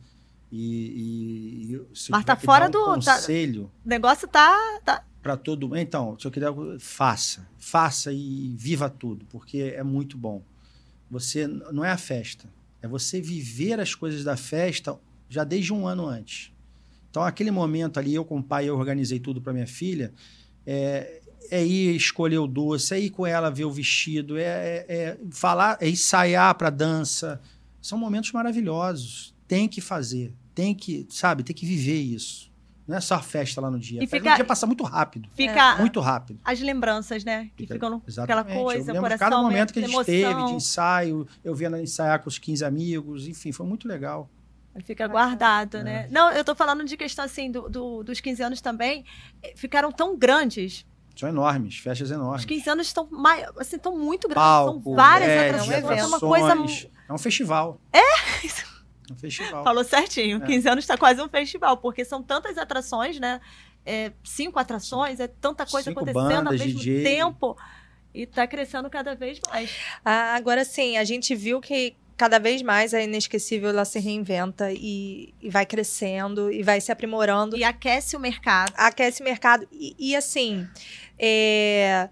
E, e, e Mas tá fora um do- tá- conselho O negócio tá. tá... para todo mundo. Então, se eu quiser, faça. Faça e viva tudo, porque é muito bom. Você não é a festa, é você viver as coisas da festa já desde um ano antes. Então, aquele momento ali, eu com o pai, eu organizei tudo para minha filha. É, é ir escolher o doce, é ir com ela ver o vestido, é, é- é falar, é ensaiar para dança. São momentos maravilhosos. Tem que fazer, tem que, sabe, tem que viver isso. Não é só a festa lá no dia. E fica- no dia passa muito rápido. Fica Muito rápido. as lembranças, né? Que Fica- ficam no, Exatamente. aquela coisa, eu coração, cada momento que a gente emoção. teve de ensaio, eu vendo ela ensaiar com os 15 amigos, enfim, foi muito legal. Fica guardado, É. né? Não, eu tô falando de questão assim, do, do- dos 15 anos também, eh, ficaram tão grandes. São enormes, festas Os enormes. 15 anos estão mai- assim, estão muito grandes. Palco, são várias atrações. atrações, É uma coisa. É um festival. É? É um festival. Falou certinho. É. 15 anos está quase um festival, porque são tantas atrações, né? É, cinco atrações, é tanta coisa Cinco acontecendo ao bandas, mesmo DJ. tempo. E tá crescendo cada vez mais. Ah, agora sim, a gente viu que cada vez mais a Inesquecível ela se reinventa e, e vai crescendo e vai se aprimorando. E aquece o mercado. aquece o mercado. E, e, assim, é,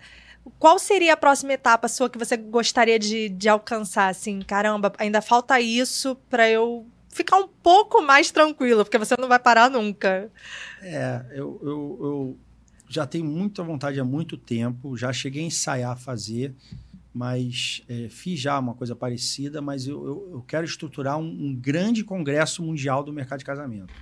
qual seria a próxima etapa sua que você gostaria de, de alcançar? Assim, caramba, ainda falta isso para eu ficar um pouco mais tranquila, porque você não vai parar nunca. É, eu, eu, eu já tenho muita vontade há muito tempo, já cheguei a ensaiar a fazer, mas é, fiz já uma coisa parecida, mas eu, eu, eu quero estruturar um, um grande congresso mundial do mercado de casamento.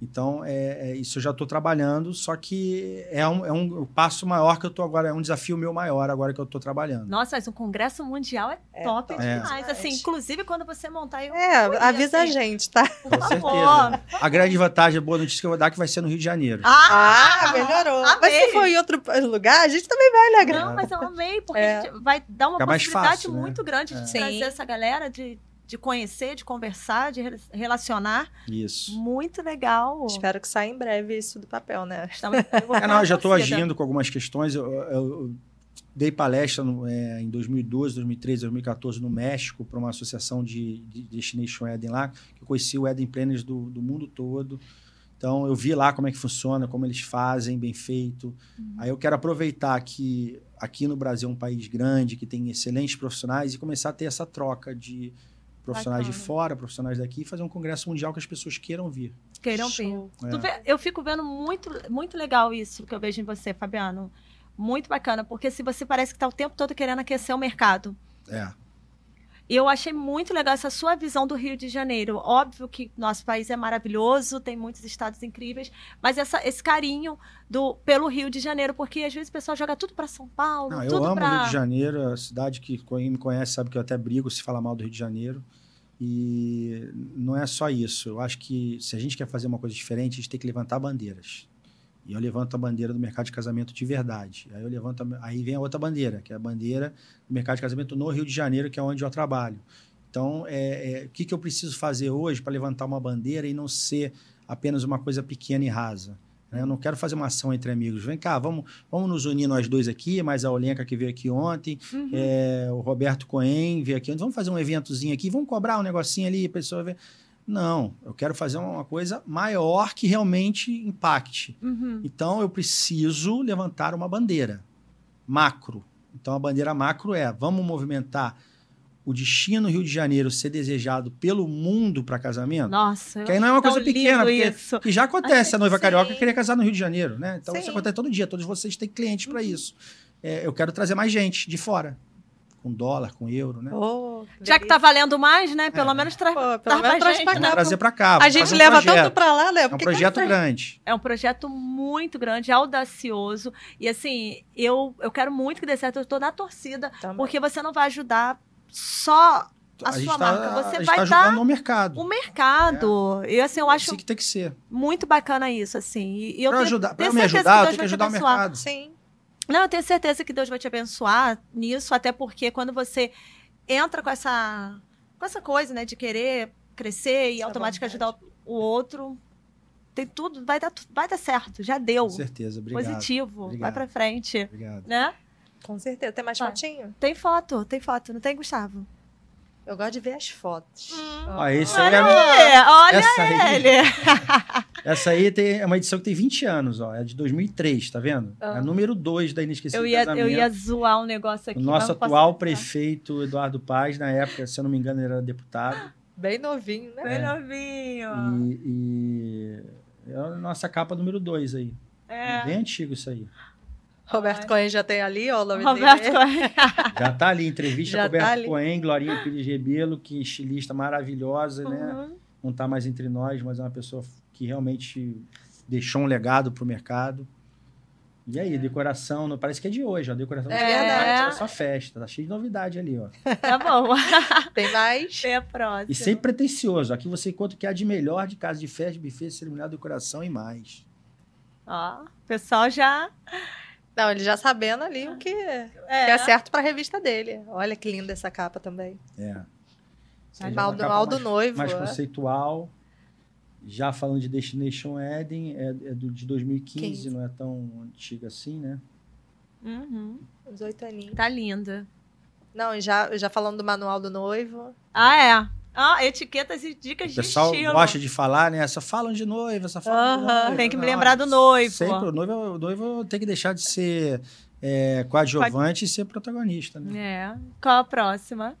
Então, é, é, isso eu já estou trabalhando, só que é um, é um passo maior que eu estou agora, é um desafio meu maior agora que eu estou trabalhando. Nossa, mas um congresso mundial é, É top top demais. Assim, inclusive quando você montar, eu É, avisa assim, a gente, tá? Com Por certeza. favor. A grande vantagem, a boa notícia que eu vou dar é que vai ser no Rio de Janeiro. Ah, Ah, melhorou. amei. Mas se for em outro lugar, a gente também vai, né? Não, mas eu amei, porque É. a gente vai dar uma Fica possibilidade fácil, né? muito grande de É. Sim. trazer essa galera, de, de conhecer, de conversar, de re- relacionar. Isso. Muito legal. Espero que saia em breve isso do papel, né? Estamos- É, não, eu já estou agindo com algumas questões. Eu, eu- eu dei palestra no- é, em 2012, 2013, 2014 no México para uma associação de, de Destination Eden lá, que eu conheci o Eden Planners do, do mundo todo. Então eu vi lá como é que funciona, como eles fazem, bem feito. Aí eu quero aproveitar que aqui no Brasil é um país grande, que tem excelentes profissionais e começar a ter essa troca de profissionais de Bacana. fora, profissionais daqui, e fazer um congresso mundial que as pessoas queiram vir. Queiram Show. ver. É. Eu fico vendo muito, muito legal isso que eu vejo em você, Fabiano. Muito bacana, porque se você parece que está o tempo todo querendo aquecer o mercado. É. E eu achei muito legal essa sua visão do Rio de Janeiro. Óbvio que nosso país é maravilhoso, tem muitos estados incríveis, mas essa, esse carinho do, pelo Rio de Janeiro, porque às vezes o pessoal joga tudo para São Paulo, Não, eu tudo amo pra... o Rio de Janeiro, a cidade que quem me conhece sabe que eu até brigo se falar mal do Rio de Janeiro. E não é só isso. Eu acho que se a gente quer fazer uma coisa diferente, a gente tem que levantar bandeiras. E eu levanto a bandeira do mercado de casamento de verdade. Aí eu levanto, a- aí vem a outra bandeira, que é a bandeira do mercado de casamento no Rio de Janeiro, que é onde eu trabalho. Então, é, é, o que, que eu preciso fazer hoje para levantar uma bandeira e não ser apenas uma coisa pequena e rasa? né? Eu não quero fazer uma ação entre amigos. Vem cá, vamos, vamos nos unir nós dois aqui, mais a Olenka que veio aqui ontem, Uhum. é, o Roberto Cohen veio aqui ontem. Vamos fazer um eventozinho aqui, vamos cobrar um negocinho ali, a pessoa ver. Não, eu quero fazer uma coisa maior que realmente impacte. Uhum. Então eu preciso levantar uma bandeira macro. Então a bandeira macro é: vamos movimentar o destino Rio de Janeiro ser desejado pelo mundo para casamento. Nossa, Que aí não é uma coisa pequena, porque isso. que já acontece a noiva Sim. carioca querer casar no Rio de Janeiro, né? Então isso Sim. acontece todo dia, todos vocês têm clientes Uhum. para isso. É, eu quero trazer mais gente de fora, com dólar, com euro, né? Oh, Já que tá valendo mais, né? Pelo É. menos traz. Pô, pelo menos gente, pra né? Trazer para cá. A gente um leva projeto. tanto pra lá, né? É um projeto grande. É um projeto muito grande, audacioso. E assim, eu, eu quero muito que dê certo. Eu tô na torcida, Também. porque você não vai ajudar só a, gente sua tá- marca. a Você gente vai tá dar ajudando o mercado. o mercado. E assim, eu acho Assim que tem que ser. muito bacana isso, assim. E, e eu Para tenho, ajudar, pra me certeza ajudar, eu tenho que ajudar o mercado. Sim. Não, eu tenho certeza que Deus vai te abençoar nisso, até porque quando você entra com essa, com essa coisa, né, de querer crescer e Essa automaticamente vontade. ajudar o, outro, tem tudo, vai dar, vai dar certo, já deu. Com certeza, obrigado. Positivo, vai Obrigado. pra frente, Obrigado. né? Com certeza. Tem mais Vai. fotinho? Tem foto, tem foto, não tem, Gustavo? Eu gosto de ver as fotos. Ó, esse aí é Olha, olha essa aí, ele. essa aí tem, é uma edição que tem 20 anos, ó. É de 2003, tá vendo? É Ah. a número 2 da Inesquecível Eu ia, Casamento. eu ia zoar um negócio aqui. O nosso atual prefeito, Eduardo Paz, na época, se eu não me engano, ele era deputado. Bem novinho, né? Bem É. novinho. E, e é a nossa capa número 2 aí. É. Bem antigo isso aí. Roberto Ai. Cohen já tem ali, ó, o nome Roberto dele. Cohen. Já tá ali, entrevista Já com Roberto tá ali. Cohen, Glorinha Pires Rebelo, que estilista maravilhosa, né? Uhum. Não tá mais entre nós, mas é uma pessoa que realmente deixou um legado pro mercado. E aí, decoração, não, parece que é de hoje, ó. A decoração É de verdade. é só festa, tá cheio de novidade ali, ó. Tá bom. Tem mais? Tem a próxima. E sempre pretencioso. Aqui você encontra o que há de melhor de casa de festa, buffet, cerimonial, decoração e mais. Ó, o pessoal já. Não, ele já sabendo ali o que, É, que é certo pra revista dele. Olha que linda essa capa também. É. Já é Mal uma do, capa mal do mais- noivo. mais é. conceitual. Já falando de Destination Eden, é, é do, de 2015, 15. não é tão antiga assim, né? Uhum. Uns oito aninhos. Tá linda. Não, e já, já falando do manual do noivo. Ah, é. Ah, etiquetas e dicas O pessoal de estilo. gosta de falar, né? Só falam de noiva, só falam de Aham, noiva. Tem que me Não, lembrar do noivo. Sempre, o noivo, o noivo tem que deixar de ser é, coadjuvante e ser protagonista, né? É. Qual a próxima?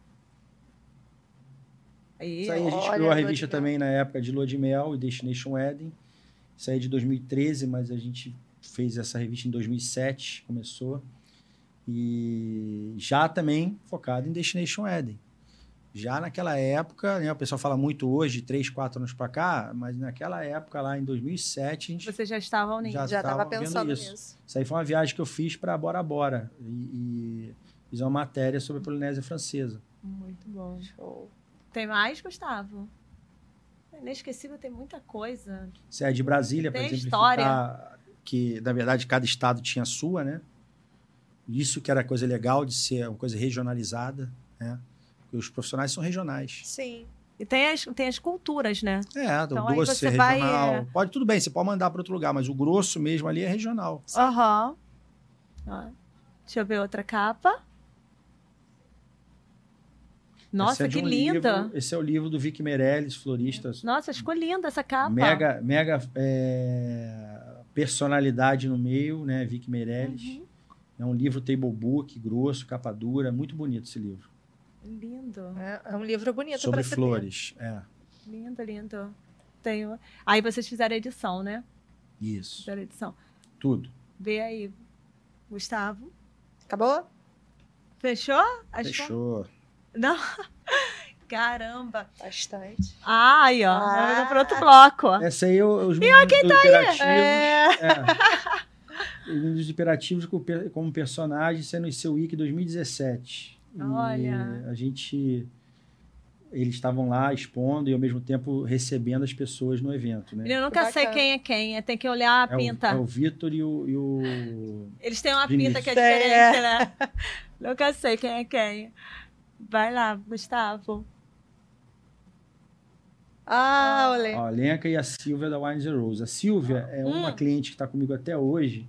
Aí, Isso aí a gente Olha, criou a revista também na época de Lua de Mel e Destination Wedding. Isso aí é de 2013, mas a gente fez essa revista em 2007, começou. E já também focado em Destination Wedding. Já naquela época, né, o pessoal fala muito hoje, três, quatro anos para cá, mas naquela época, lá em 2007, a gente Você já estava nisso. Já Já tava estava pensando isso. nisso. Isso aí foi uma viagem que eu fiz para Bora Bora e, e fiz uma matéria sobre a Polinésia Francesa. Muito bom. Show. Tem mais, Gustavo? Inesquecível tem muita coisa. Você é de Brasília, para Tem exemplificar que, na verdade, cada estado tinha a sua, né? Isso que era coisa legal de ser uma coisa regionalizada, né? Porque os profissionais são regionais. Sim. E tem as, tem as culturas, né? É, Então, doce é vai, regional. é- Pode, tudo bem, você pode mandar para outro lugar, mas o grosso mesmo ali é regional. Aham. Ó, Deixa eu ver outra capa. Nossa, é que um linda. livro- esse é o livro do Vic Meirelles, florista. Nossa, ficou linda essa capa. Mega, mega é, personalidade no meio, né? Vic Meirelles. Uhum. É um livro table book, grosso, capa dura. Muito bonito esse livro. Lindo. É, é um livro bonito sobre flores. É, Lindo, lindo. Tenho... Aí vocês fizeram a edição, né? isso. Fizeram a edição. Tudo. Vê aí, Gustavo. Acabou? Fechou? As fo- Fechou. Não. Caramba. Bastante. Ah, aí, ó. Ah. Vamos pro outro bloco. Essa aí, eu- os meninos do Imperativos. É. É. Os Imperativos com per- como personagem sendo em seu Wiki 2017. E Olha. a gente. Eles estavam lá expondo e ao mesmo tempo recebendo as pessoas no evento, né? Eu nunca sei quem é quem. é, Tem que olhar a É o- pinta. É o, Vitor e o, e o- Eles têm uma Vinícius. pinta que é Tem, diferente, né? Nunca sei quem é quem. Vai lá, Gustavo. Ah, olha. Ó, a Lenca e a Silvia da Wines and Rose. A Silvia é uma Hum. cliente que está comigo até hoje.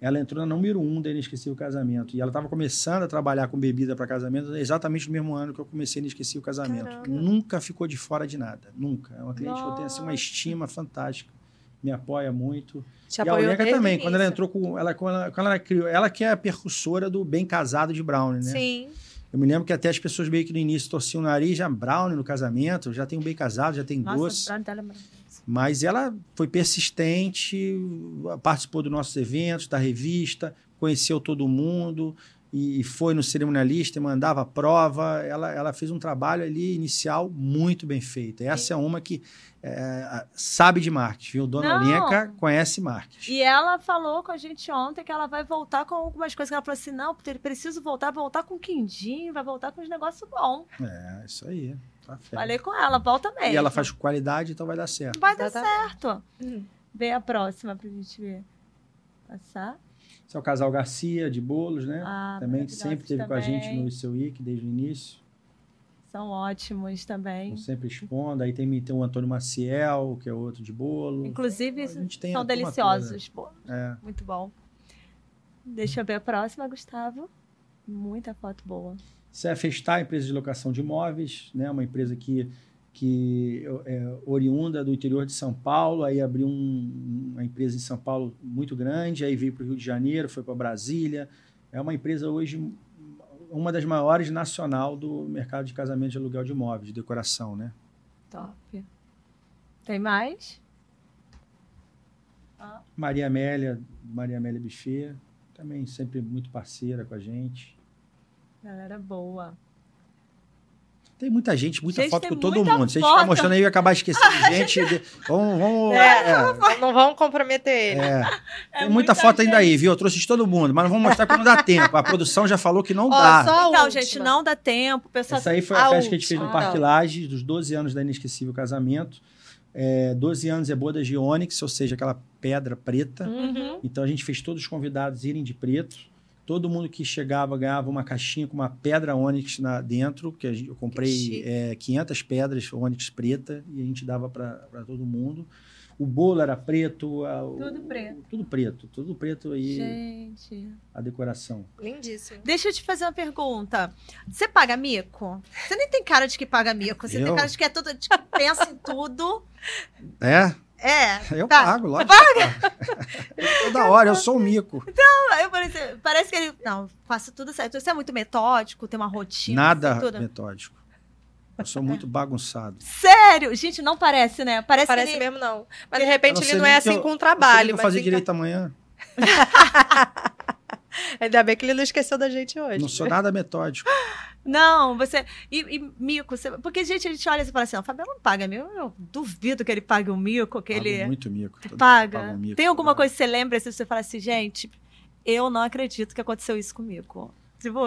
Ela entrou na número um da Inesquecível Casamento. E ela estava começando a trabalhar com bebida para casamento exatamente no mesmo ano que eu comecei a Inesquecível Casamento. Caramba. Nunca ficou de fora de nada. Nunca. É uma cliente que eu tenho assim, uma Nossa. estima fantástica. Me apoia muito. Te e a desde também. Quando ela entrou com. Ela, quando ela, quando ela criou. Ela que é a percussora do Bem Casado de Brownie, né? Sim. Eu me lembro que até as pessoas meio que no início torciam o nariz, já Brownie no casamento, já tem um bem casado, já tem Nossa, doce. É maravilhoso. Mas ela foi persistente, participou dos nossos eventos, da revista, conheceu todo mundo e foi no cerimonialista e mandava prova. Ela, ela fez um trabalho ali inicial muito bem feito. Essa é uma que é, sabe de marketing, viu? Dona Não. Lenca conhece marketing. E ela falou com a gente ontem que ela vai voltar com algumas coisas que ela falou assim: não, porque preciso voltar, voltar com quindim, vai voltar com os negócios bons. É, isso aí. Tá. Falei com ela, volta mesmo. E ela faz com qualidade, então vai dar certo. Vai dar Exatamente. certo. Hum. Vem a próxima pra gente ver. Passar. Esse é o casal Garcia de Bolos, né? Ah, também sempre esteve com a gente no seu Week desde o início. São ótimos também. sempre expondo. Aí tem, tem o Antônio Maciel, que é outro de bolo. Inclusive, A gente tem a são deliciosos. Toda. É. muito bom. Deixa eu ver a próxima, Gustavo. Muita foto boa. Festar, empresa de locação de imóveis, né? Uma empresa que, que é oriunda do interior de São Paulo, aí abriu um- uma empresa em São Paulo muito grande, aí veio para o Rio de Janeiro, foi para Brasília. É uma empresa hoje uma das maiores nacional do mercado de casamento de aluguel de imóveis, de decoração, né? Top. Tem mais? Maria Amélia, Maria Amélia Buffet, também sempre muito parceira com a gente. Galera boa. Tem muita gente, muita Gente, foto com todo muita mundo. Se a gente ficar mostrando aí, vai acabar esquecendo gente. de- Vamos, vamos. É, é, Não vamos comprometer ele. é. É Tem muita foto ainda aí, viu? Eu trouxe de todo mundo, mas não vamos mostrar quando dá tempo. A produção já falou que não Ó, dá. só a Então, última. gente, não dá tempo. O pessoal Essa aí foi a, a festa que a gente fez no última. Parque Lages, dos 12 anos da Inesquecível Casamento. É, 12 anos é bodas de ônix, ou seja, aquela pedra preta. Uhum. Então a gente fez todos os convidados irem de preto. Todo mundo que chegava ganhava uma caixinha com uma pedra ônix na, dentro, que a gente- eu comprei é, 500 pedras ônix preta e a gente dava para todo mundo. O bolo era preto. a- o- Tudo preto. Tudo preto, tudo preto aí, Gente. a decoração. Lindíssimo. Deixa eu te fazer uma pergunta. Você paga mico? Você nem tem cara de que paga mico. Você tem Eu? cara de que é tudo, de que pensa em tudo. É, É. eu Tá. pago, lógico. Paga? Toda hora, eu sou um mico. Aí eu falei assim, parece que ele. Não, faço tudo certo. Você é muito metódico, tem uma rotina. Nada assim, tudo. metódico. Eu sou muito bagunçado. Sério? Gente, não parece, né? Parece, Parece que ele... mesmo, não. Mas de Eu repente ele não é que assim eu- com o Eu trabalho. vou Mas fazer direito amanhã. ca- Ainda bem que ele não esqueceu da gente hoje. Não sou nada metódico. Não, você. E, e mico, você- porque, gente, a gente olha e fala assim: ó, o Fabiano não paga mico. Eu duvido que ele pague um mico, que ele muito mico. Paga. um mico, Tem alguma né? coisa que você lembra assim, você fala assim, gente, eu não acredito que aconteceu isso comigo. Tipo,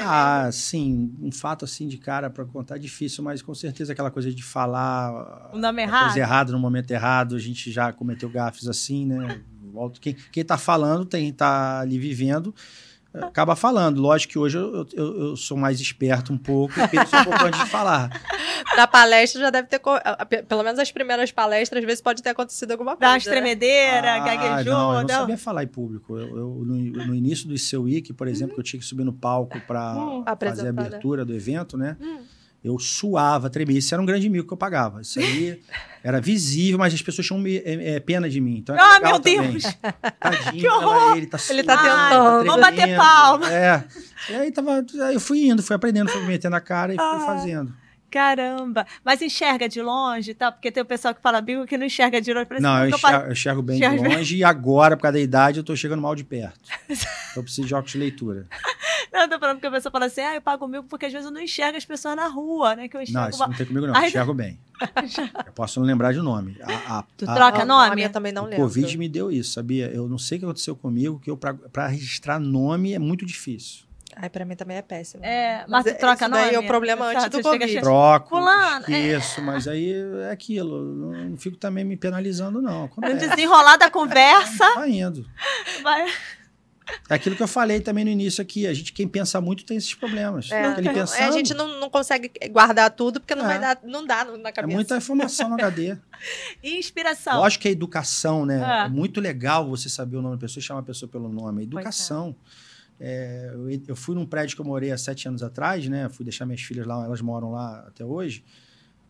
Ah, sim, um fato assim de cara para contar é difícil, mas com certeza aquela coisa de falar O nome errado? coisa errada no momento errado, a gente já cometeu gafes assim, né? Quem, quem tá falando, tem tá ali vivendo, acaba falando. Lógico que hoje eu, eu, eu sou mais esperto um pouco e penso um pouco antes de falar. Na palestra já deve ter. Pelo menos as primeiras palestras, às vezes pode ter acontecido alguma Dá uma coisa. né? tremedeira, Ah, gaguejou. não, eu não não. sabia falar em público. Eu, eu- no, no início do seu Week, por exemplo, que eu tinha que subir no palco para Hum. fazer a né? abertura do evento, né? Hum. Eu suava, tremia. Isso era um grande mico que eu pagava. Isso aí era visível, mas as pessoas tinham é, é, pena de mim. Então era Ah, meu também. Deus! Tadinho, Que horror! ele tá Ele tá suando, tentando. Vamos bater palma. É. E aí, tava, eu fui indo, fui aprendendo, fui metendo a cara e fui Ah. fazendo. Caramba! Mas enxerga de longe e tal, porque tem o pessoal que fala bico que não enxerga de longe. Parece Não, eu enxergo, eu enxergo bem enxerga de bem. longe e agora, por causa da idade, eu tô chegando mal de perto. eu preciso de óculos de leitura. Não, eu tô falando porque a pessoa fala assim, ah, eu pago mil porque às vezes eu não enxergo as pessoas na rua, né? Que eu enxergo Não, isso uma... não tem comigo não, eu enxergo bem. Eu posso não lembrar de nome. A, a- Tu a- troca Ah, nome? A minha também não o lembro. Covid me deu isso, sabia? Eu não sei o que aconteceu comigo, que eu para registrar nome é muito difícil. Ai, pra mim também é péssimo. É, mas tu Mas troca isso daí nome? é o problema Tá, antes do tu chega Covid. Troco, Fulano, é. esqueço, mas aí é aquilo. Não, não fico também me penalizando, não. No Acontece. desenrolar da conversa, Tá indo. vai... É aquilo que eu falei também no início aqui. A gente, quem pensa muito tem esses problemas. É, não- pensando, a gente não, não consegue guardar tudo, porque não É. vai dar, não dá na É cabeça. muita informação no HD. E inspiração. Lógico que a educação, né? Ah. É muito legal você saber o nome da pessoa e chamar a pessoa pelo nome. É. educação. É, eu, eu fui num prédio que eu morei há sete anos atrás, né? Fui deixar minhas filhas lá, elas moram lá até hoje.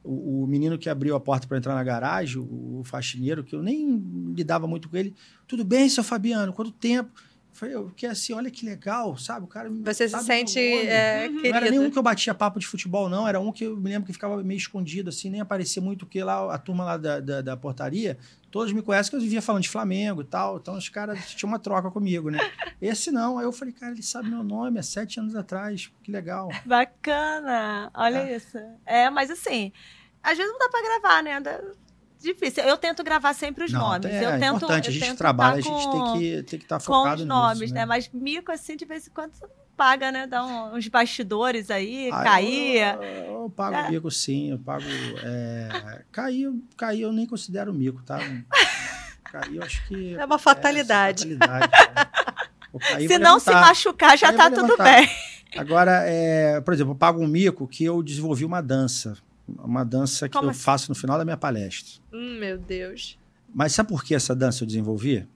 O, o menino que abriu a porta para entrar na garagem, o, o faxineiro, que eu nem lidava muito com ele. Tudo bem, seu Fabiano? Quanto tempo? Falei, eu fiquei assim, olha que legal, sabe? O cara Você se sente é, Uhum. Não era nenhum que eu batia papo de futebol, não. Era um que eu me lembro que ficava meio escondido, assim, nem aparecia muito, porque lá a turma lá da, da, da portaria, todos me conhecem que eu vivia falando de Flamengo e tal. Então os caras tinham uma troca comigo, né? Esse não. Aí eu falei, cara, ele sabe meu nome há sete anos atrás. Que legal. Bacana. Olha isso. É, mas assim, às vezes não dá pra gravar, né? Difícil. Eu tento gravar sempre os não, nomes. é, eu é tento, importante. eu A gente tento trabalha, a tá gente com, tem que tem que estar com focado os nisso, nomes, né? né? Mas mico, assim, de vez em quando paga, né? Dá um- uns bastidores aí, Ah, caía. Eu, eu, pago É. mico, sim. Eu pago. É, cair, cair eu nem considero mico, tá? Cair, eu acho que. É uma fatalidade. É, fatalidade, é. Vou cair, Se não se levantar. machucar, já tá tudo levantar. bem. Agora, é, por exemplo, eu pago um mico que eu desenvolvi uma dança. Uma dança que Como eu assim? faço no final da minha palestra. Hum, meu Deus. Mas sabe por que essa dança eu desenvolvi?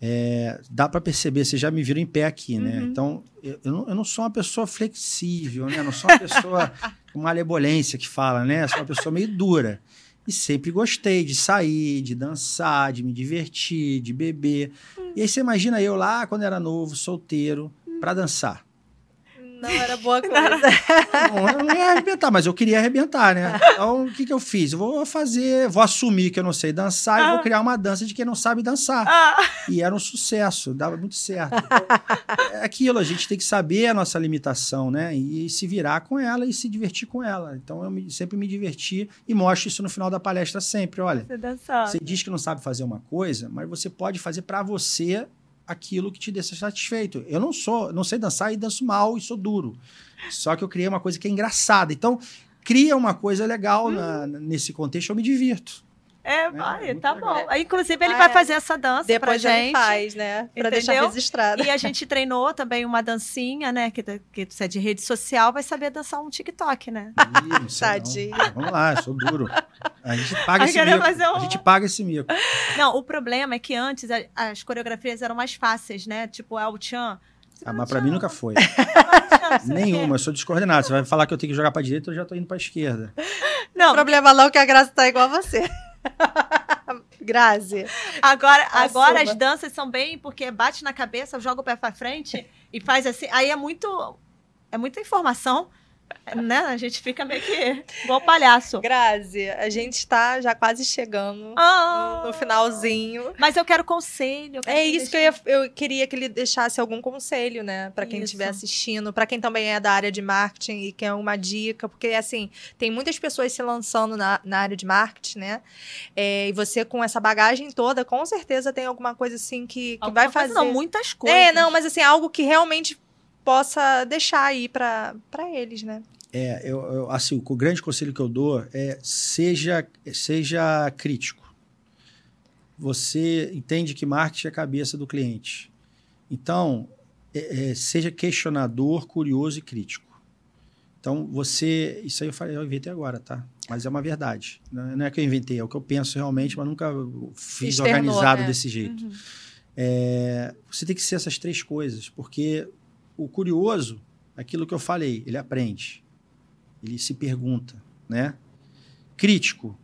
É, dá para perceber, vocês já me viram em pé aqui, né? Uhum. Então, eu, eu não, eu não sou uma pessoa flexível, né? Eu não sou uma pessoa com malebolência que fala, né? Eu sou uma pessoa meio dura. E sempre gostei de sair, de dançar, de me divertir, de beber. E aí você imagina eu lá, quando era novo, solteiro, para dançar. Não era boa coisa. Não, eu não ia arrebentar, mas eu queria arrebentar, né? Então, o que, que eu fiz? Eu vou fazer, vou assumir que eu não sei dançar e vou criar uma dança de quem não sabe dançar. Ah, E era um sucesso, dava muito certo. Então, é aquilo, a gente tem que saber a nossa limitação, né? E se virar com ela e se divertir com ela. Então, eu me- sempre me diverti e mostro isso no final da palestra sempre. Olha, você você diz que não sabe fazer uma coisa, mas você pode fazer para você aquilo que te deixa satisfeito. Eu não sou, não sei dançar e danço mal e sou duro. Só que eu criei uma coisa que é engraçada. Então, cria uma coisa legal na- nesse contexto, eu me divirto. É, É, vai, muito tá legal. bom. Aí, Inclusive, ele Ah, vai é. fazer essa dança pra Depois gente. ele faz, né? Pra deixar Entendeu? registrado. E a gente treinou também uma dancinha, né? Que, que você é de rede social, vai saber dançar um TikTok, né? Ih, não sei não. Tadinho. Vamos lá, eu sou duro. A gente paga esse mico. um- A gente paga esse mico. Não, o problema é que antes a- as coreografias eram mais fáceis, né? Tipo, El Chan. Ah, mas pra mim nunca foi. Nenhuma. Nenhuma, eu sou descoordenado. Você vai falar que eu tenho que jogar pra direita, eu já tô indo pra esquerda. O Não, problema não é que a Graça tá igual a você. Grazi. agora, agora as danças são bem porque bate na cabeça, joga o pé pra frente e faz assim. Aí é muito. É muita informação. Né? A gente fica meio que igual palhaço. Grazi, a gente está já quase chegando Ah, no, no finalzinho. Mas eu quero conselho. eu quero É que isso que eu, ia, eu queria que ele deixasse algum conselho, né, Pra quem estiver assistindo, pra quem também é da área de marketing e quer uma dica, porque assim tem muitas pessoas se lançando na, na área de marketing, né? É, e você com essa bagagem toda, com certeza tem alguma coisa assim que, que Alguma vai coisa, fazer. Não, muitas coisas. é, não, mas assim algo que realmente possa deixar aí pra eles, né? É, eu, eu- assim, o grande conselho que eu dou é seja, seja crítico. Você entende que marketing é a cabeça do cliente. Então, é, é, seja questionador, curioso e crítico. Então, você. Isso aí eu, falei, eu inventei agora, tá? Mas é uma verdade. Não não é que eu inventei, é o que eu penso realmente, mas nunca fiz Externou, organizado né? desse jeito. Uhum. É, você tem que ser essas três coisas, porque o curioso, aquilo que eu falei, ele aprende, ele se pergunta, né? Crítico.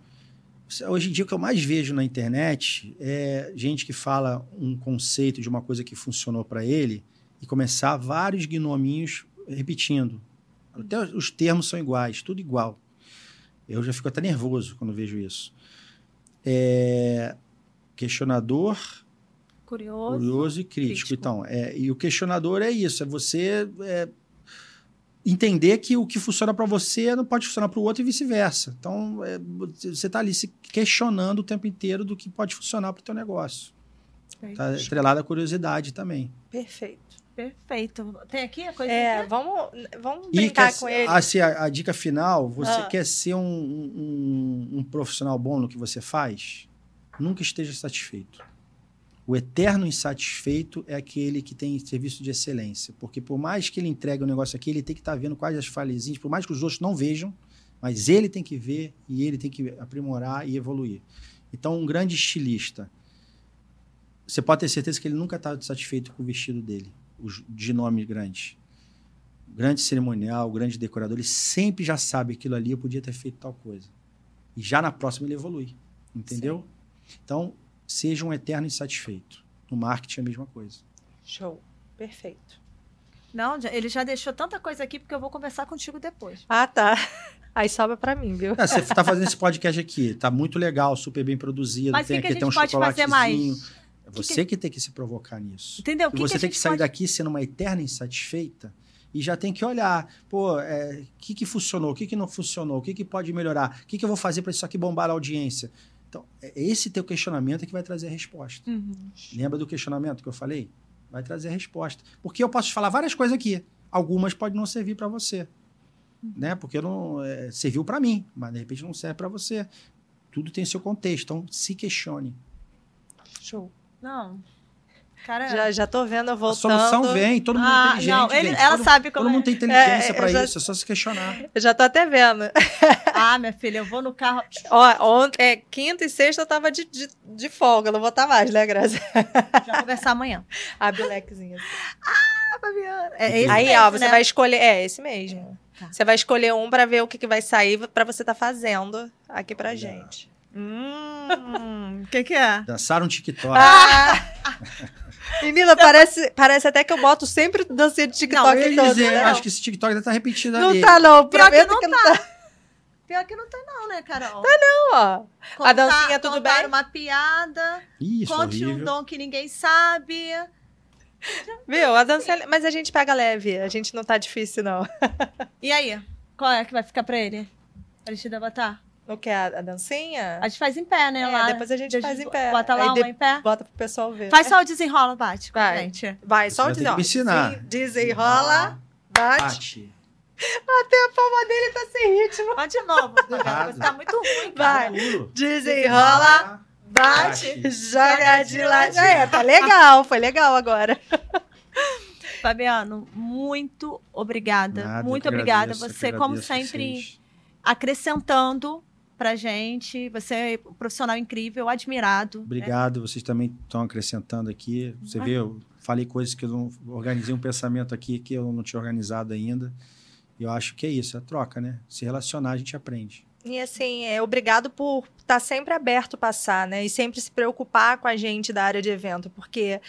Hoje em dia, o que eu mais vejo na internet é gente que fala um conceito de uma coisa que funcionou para ele e começar vários gnominhos repetindo. Até os termos são iguais, tudo igual. Eu já fico até nervoso quando vejo isso. É, questionador, Curioso. Curioso e crítico. Crítico. Então, é, e o questionador é isso: é você é, entender que o que funciona para você não pode funcionar para o outro e vice-versa. Então, é, você está ali se questionando o tempo inteiro do que pode funcionar para o teu negócio. Está atrelado à curiosidade também. Perfeito. Perfeito. Tem aqui a coisa? É, vamos, vamos E brincar quer- com ele. assim, a, a dica final: você Ah. quer ser um, um- um profissional bom no que você faz? Nunca esteja satisfeito. O eterno insatisfeito é aquele que tem serviço de excelência. Porque por mais que ele entregue o negócio aqui, ele tem que estar vendo quais as falhezinhas, por mais que os outros não vejam, mas ele tem que ver e ele tem que aprimorar e evoluir. Então, um grande estilista, você pode ter certeza que ele nunca está satisfeito com o vestido dele, os- de nome grande. Grande cerimonial, grande decorador, ele sempre já sabe aquilo ali, eu podia ter feito tal coisa. E já na próxima ele evolui. Entendeu? Então, seja um eterno insatisfeito. No marketing é a mesma coisa. Show. Perfeito. Não, já- ele já deixou tanta coisa aqui porque eu vou conversar contigo depois. Ah, tá. Aí sobra pra mim, viu? Você está fazendo esse podcast aqui, tá muito legal, super bem produzido. Mas tem que, que aqui a tem um pode fazer mais? chocolatezinho. É você que tem que se provocar nisso. Entendeu? E que você que tem que sair pode- daqui sendo uma eterna insatisfeita e já tem que olhar, pô, o que, que funcionou, o que, que não funcionou, o que, que pode melhorar, o que, que eu vou fazer para isso aqui bombar a audiência. Então, é esse teu questionamento é que vai trazer a resposta. Uhum. Lembra do questionamento que eu falei? Vai trazer a resposta. Porque eu posso te falar várias coisas aqui. Algumas podem não servir para você. Né? Porque não é, serviu para mim, mas de repente não serve para você. Tudo tem seu contexto. Então, se questione. Show. Não. Cara, Já, já tô vendo eu A voltando. solução vem, todo mundo é ah, inteligente. não, ele- ela todo, sabe como todo é. mundo tem inteligência É, para isso, é só se questionar. Eu já tô até vendo. Ah, minha filha, eu vou no carro. Ó, ontem, é, quinta e sexta eu tava de, de, de folga, não vou estar mais, né, Grazi? Já conversar amanhã. Abre o lequezinho. Ah, Fabiana. É esse Aí, mesmo, ó, você né? vai escolher. É, esse mesmo. Tá. Você vai escolher um pra ver o que, que vai sair pra você tá fazendo aqui pra gente. Hum, o que que é? Dançar um TikTok. Ah! Menina, parece, parece até que eu boto sempre dancinha de Não, TikTok eu ia todo, dizer, né? acho que esse TikTok deve estar repetido Não ali. tá, não. Pior que não que não tá. Pior que não tem não, né, Carol? não, ó. Contar- dancinha, tudo contar bem? uma piada, Isso, conte um horrível. dom que ninguém sabe. Viu? A dança é... Mas a gente pega leve. A gente não tá difícil, não. E aí? Qual é que vai ficar pra ele? Aristida botar? O que? A, a dancinha? A gente faz em pé, né? É, lá. depois a gente Deixa- faz em pé. Bota lá Aí uma de- em pé. Bota pro pessoal ver. Faz só o desenrola, bate. com a Vai. gente. Vai, só Você o vai desenrola. ensinar. Desenrola, bate. Bate. Até a palma dele tá sem ritmo. Pode de novo. Tá muito ruim, Vai. cara. Puro. Desenrola, bate, Bate. joga de lado. É, tá legal. Foi legal agora. Fabiano, muito obrigada. Nada, muito obrigada. agradeço, Você, como sempre, vocês. acrescentando pra gente. Você é um profissional incrível, admirado. né? Obrigado, vocês também estão acrescentando aqui. Você Ah. vê, eu falei coisas que eu não organizei um pensamento aqui que eu não tinha organizado ainda. E eu acho que é isso, é troca, né? Se relacionar, a gente aprende. E assim, é, obrigado por estar sempre aberto passar, né? E sempre se preocupar com a gente da área de evento, porque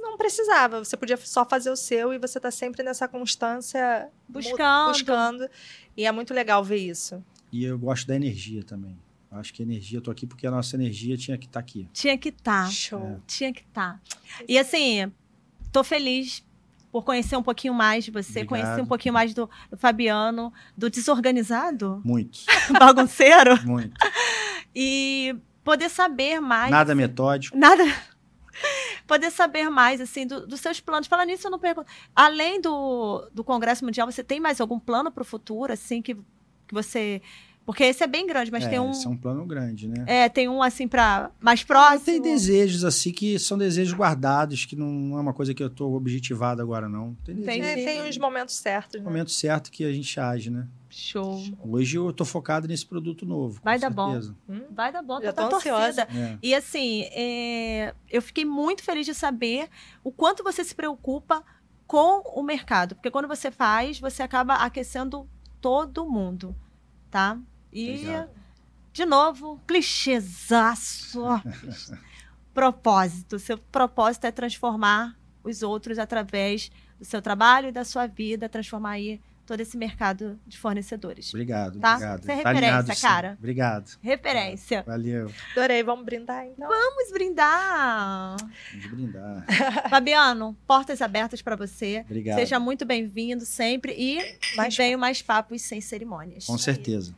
não precisava, você podia só fazer o seu e você tá sempre nessa constância Buscando. buscando. E é muito legal ver isso. E eu gosto da energia também. Acho que energia, eu tô aqui porque a nossa energia tinha que estar aqui. Tinha que estar. Show. Tinha que estar. E assim, tô feliz por conhecer um pouquinho mais de você, Obrigado. conhecer um pouquinho mais do, do Fabiano, do desorganizado, Muito, bagunceiro, muito. e poder saber mais. Nada metódico. Nada. Poder saber mais, assim, do- dos seus planos. Falando nisso, eu não pergunto. Além do, do Congresso Mundial, você tem mais algum plano para o futuro, assim, que, que você. Porque esse é bem grande, mas é, tem um. Esse é um plano grande, né? É, tem um assim para mais próximo. Tem desejos assim que são desejos guardados, que não é uma coisa que eu tô objetivado agora, não. Tem desejos. É, tem os momentos certos, né? momento certo que a gente age, né? Show. Hoje eu tô focado nesse produto novo. Vai dar bom. certeza. Hum? Vai dar bom, Já tô, tô ansiosa. torcida. É. E assim, é, eu fiquei muito feliz de saber o quanto você se preocupa com o mercado. Porque quando você faz, você acaba aquecendo todo mundo, tá? E, Obrigado. de novo, clichêzaço. propósito. Seu propósito é transformar os outros através do seu trabalho e da sua vida, transformar aí todo esse mercado de fornecedores. Obrigado, Tá? obrigado. Você é Tá alinhado, referência, sim. cara. Obrigado. Referência. Valeu. Adorei, vamos brindar então? Vamos brindar! Vamos brindar. Fabiano, portas abertas para você. Obrigado. Seja muito bem-vindo sempre e Mais venham mais papos sem cerimônias. Com certeza.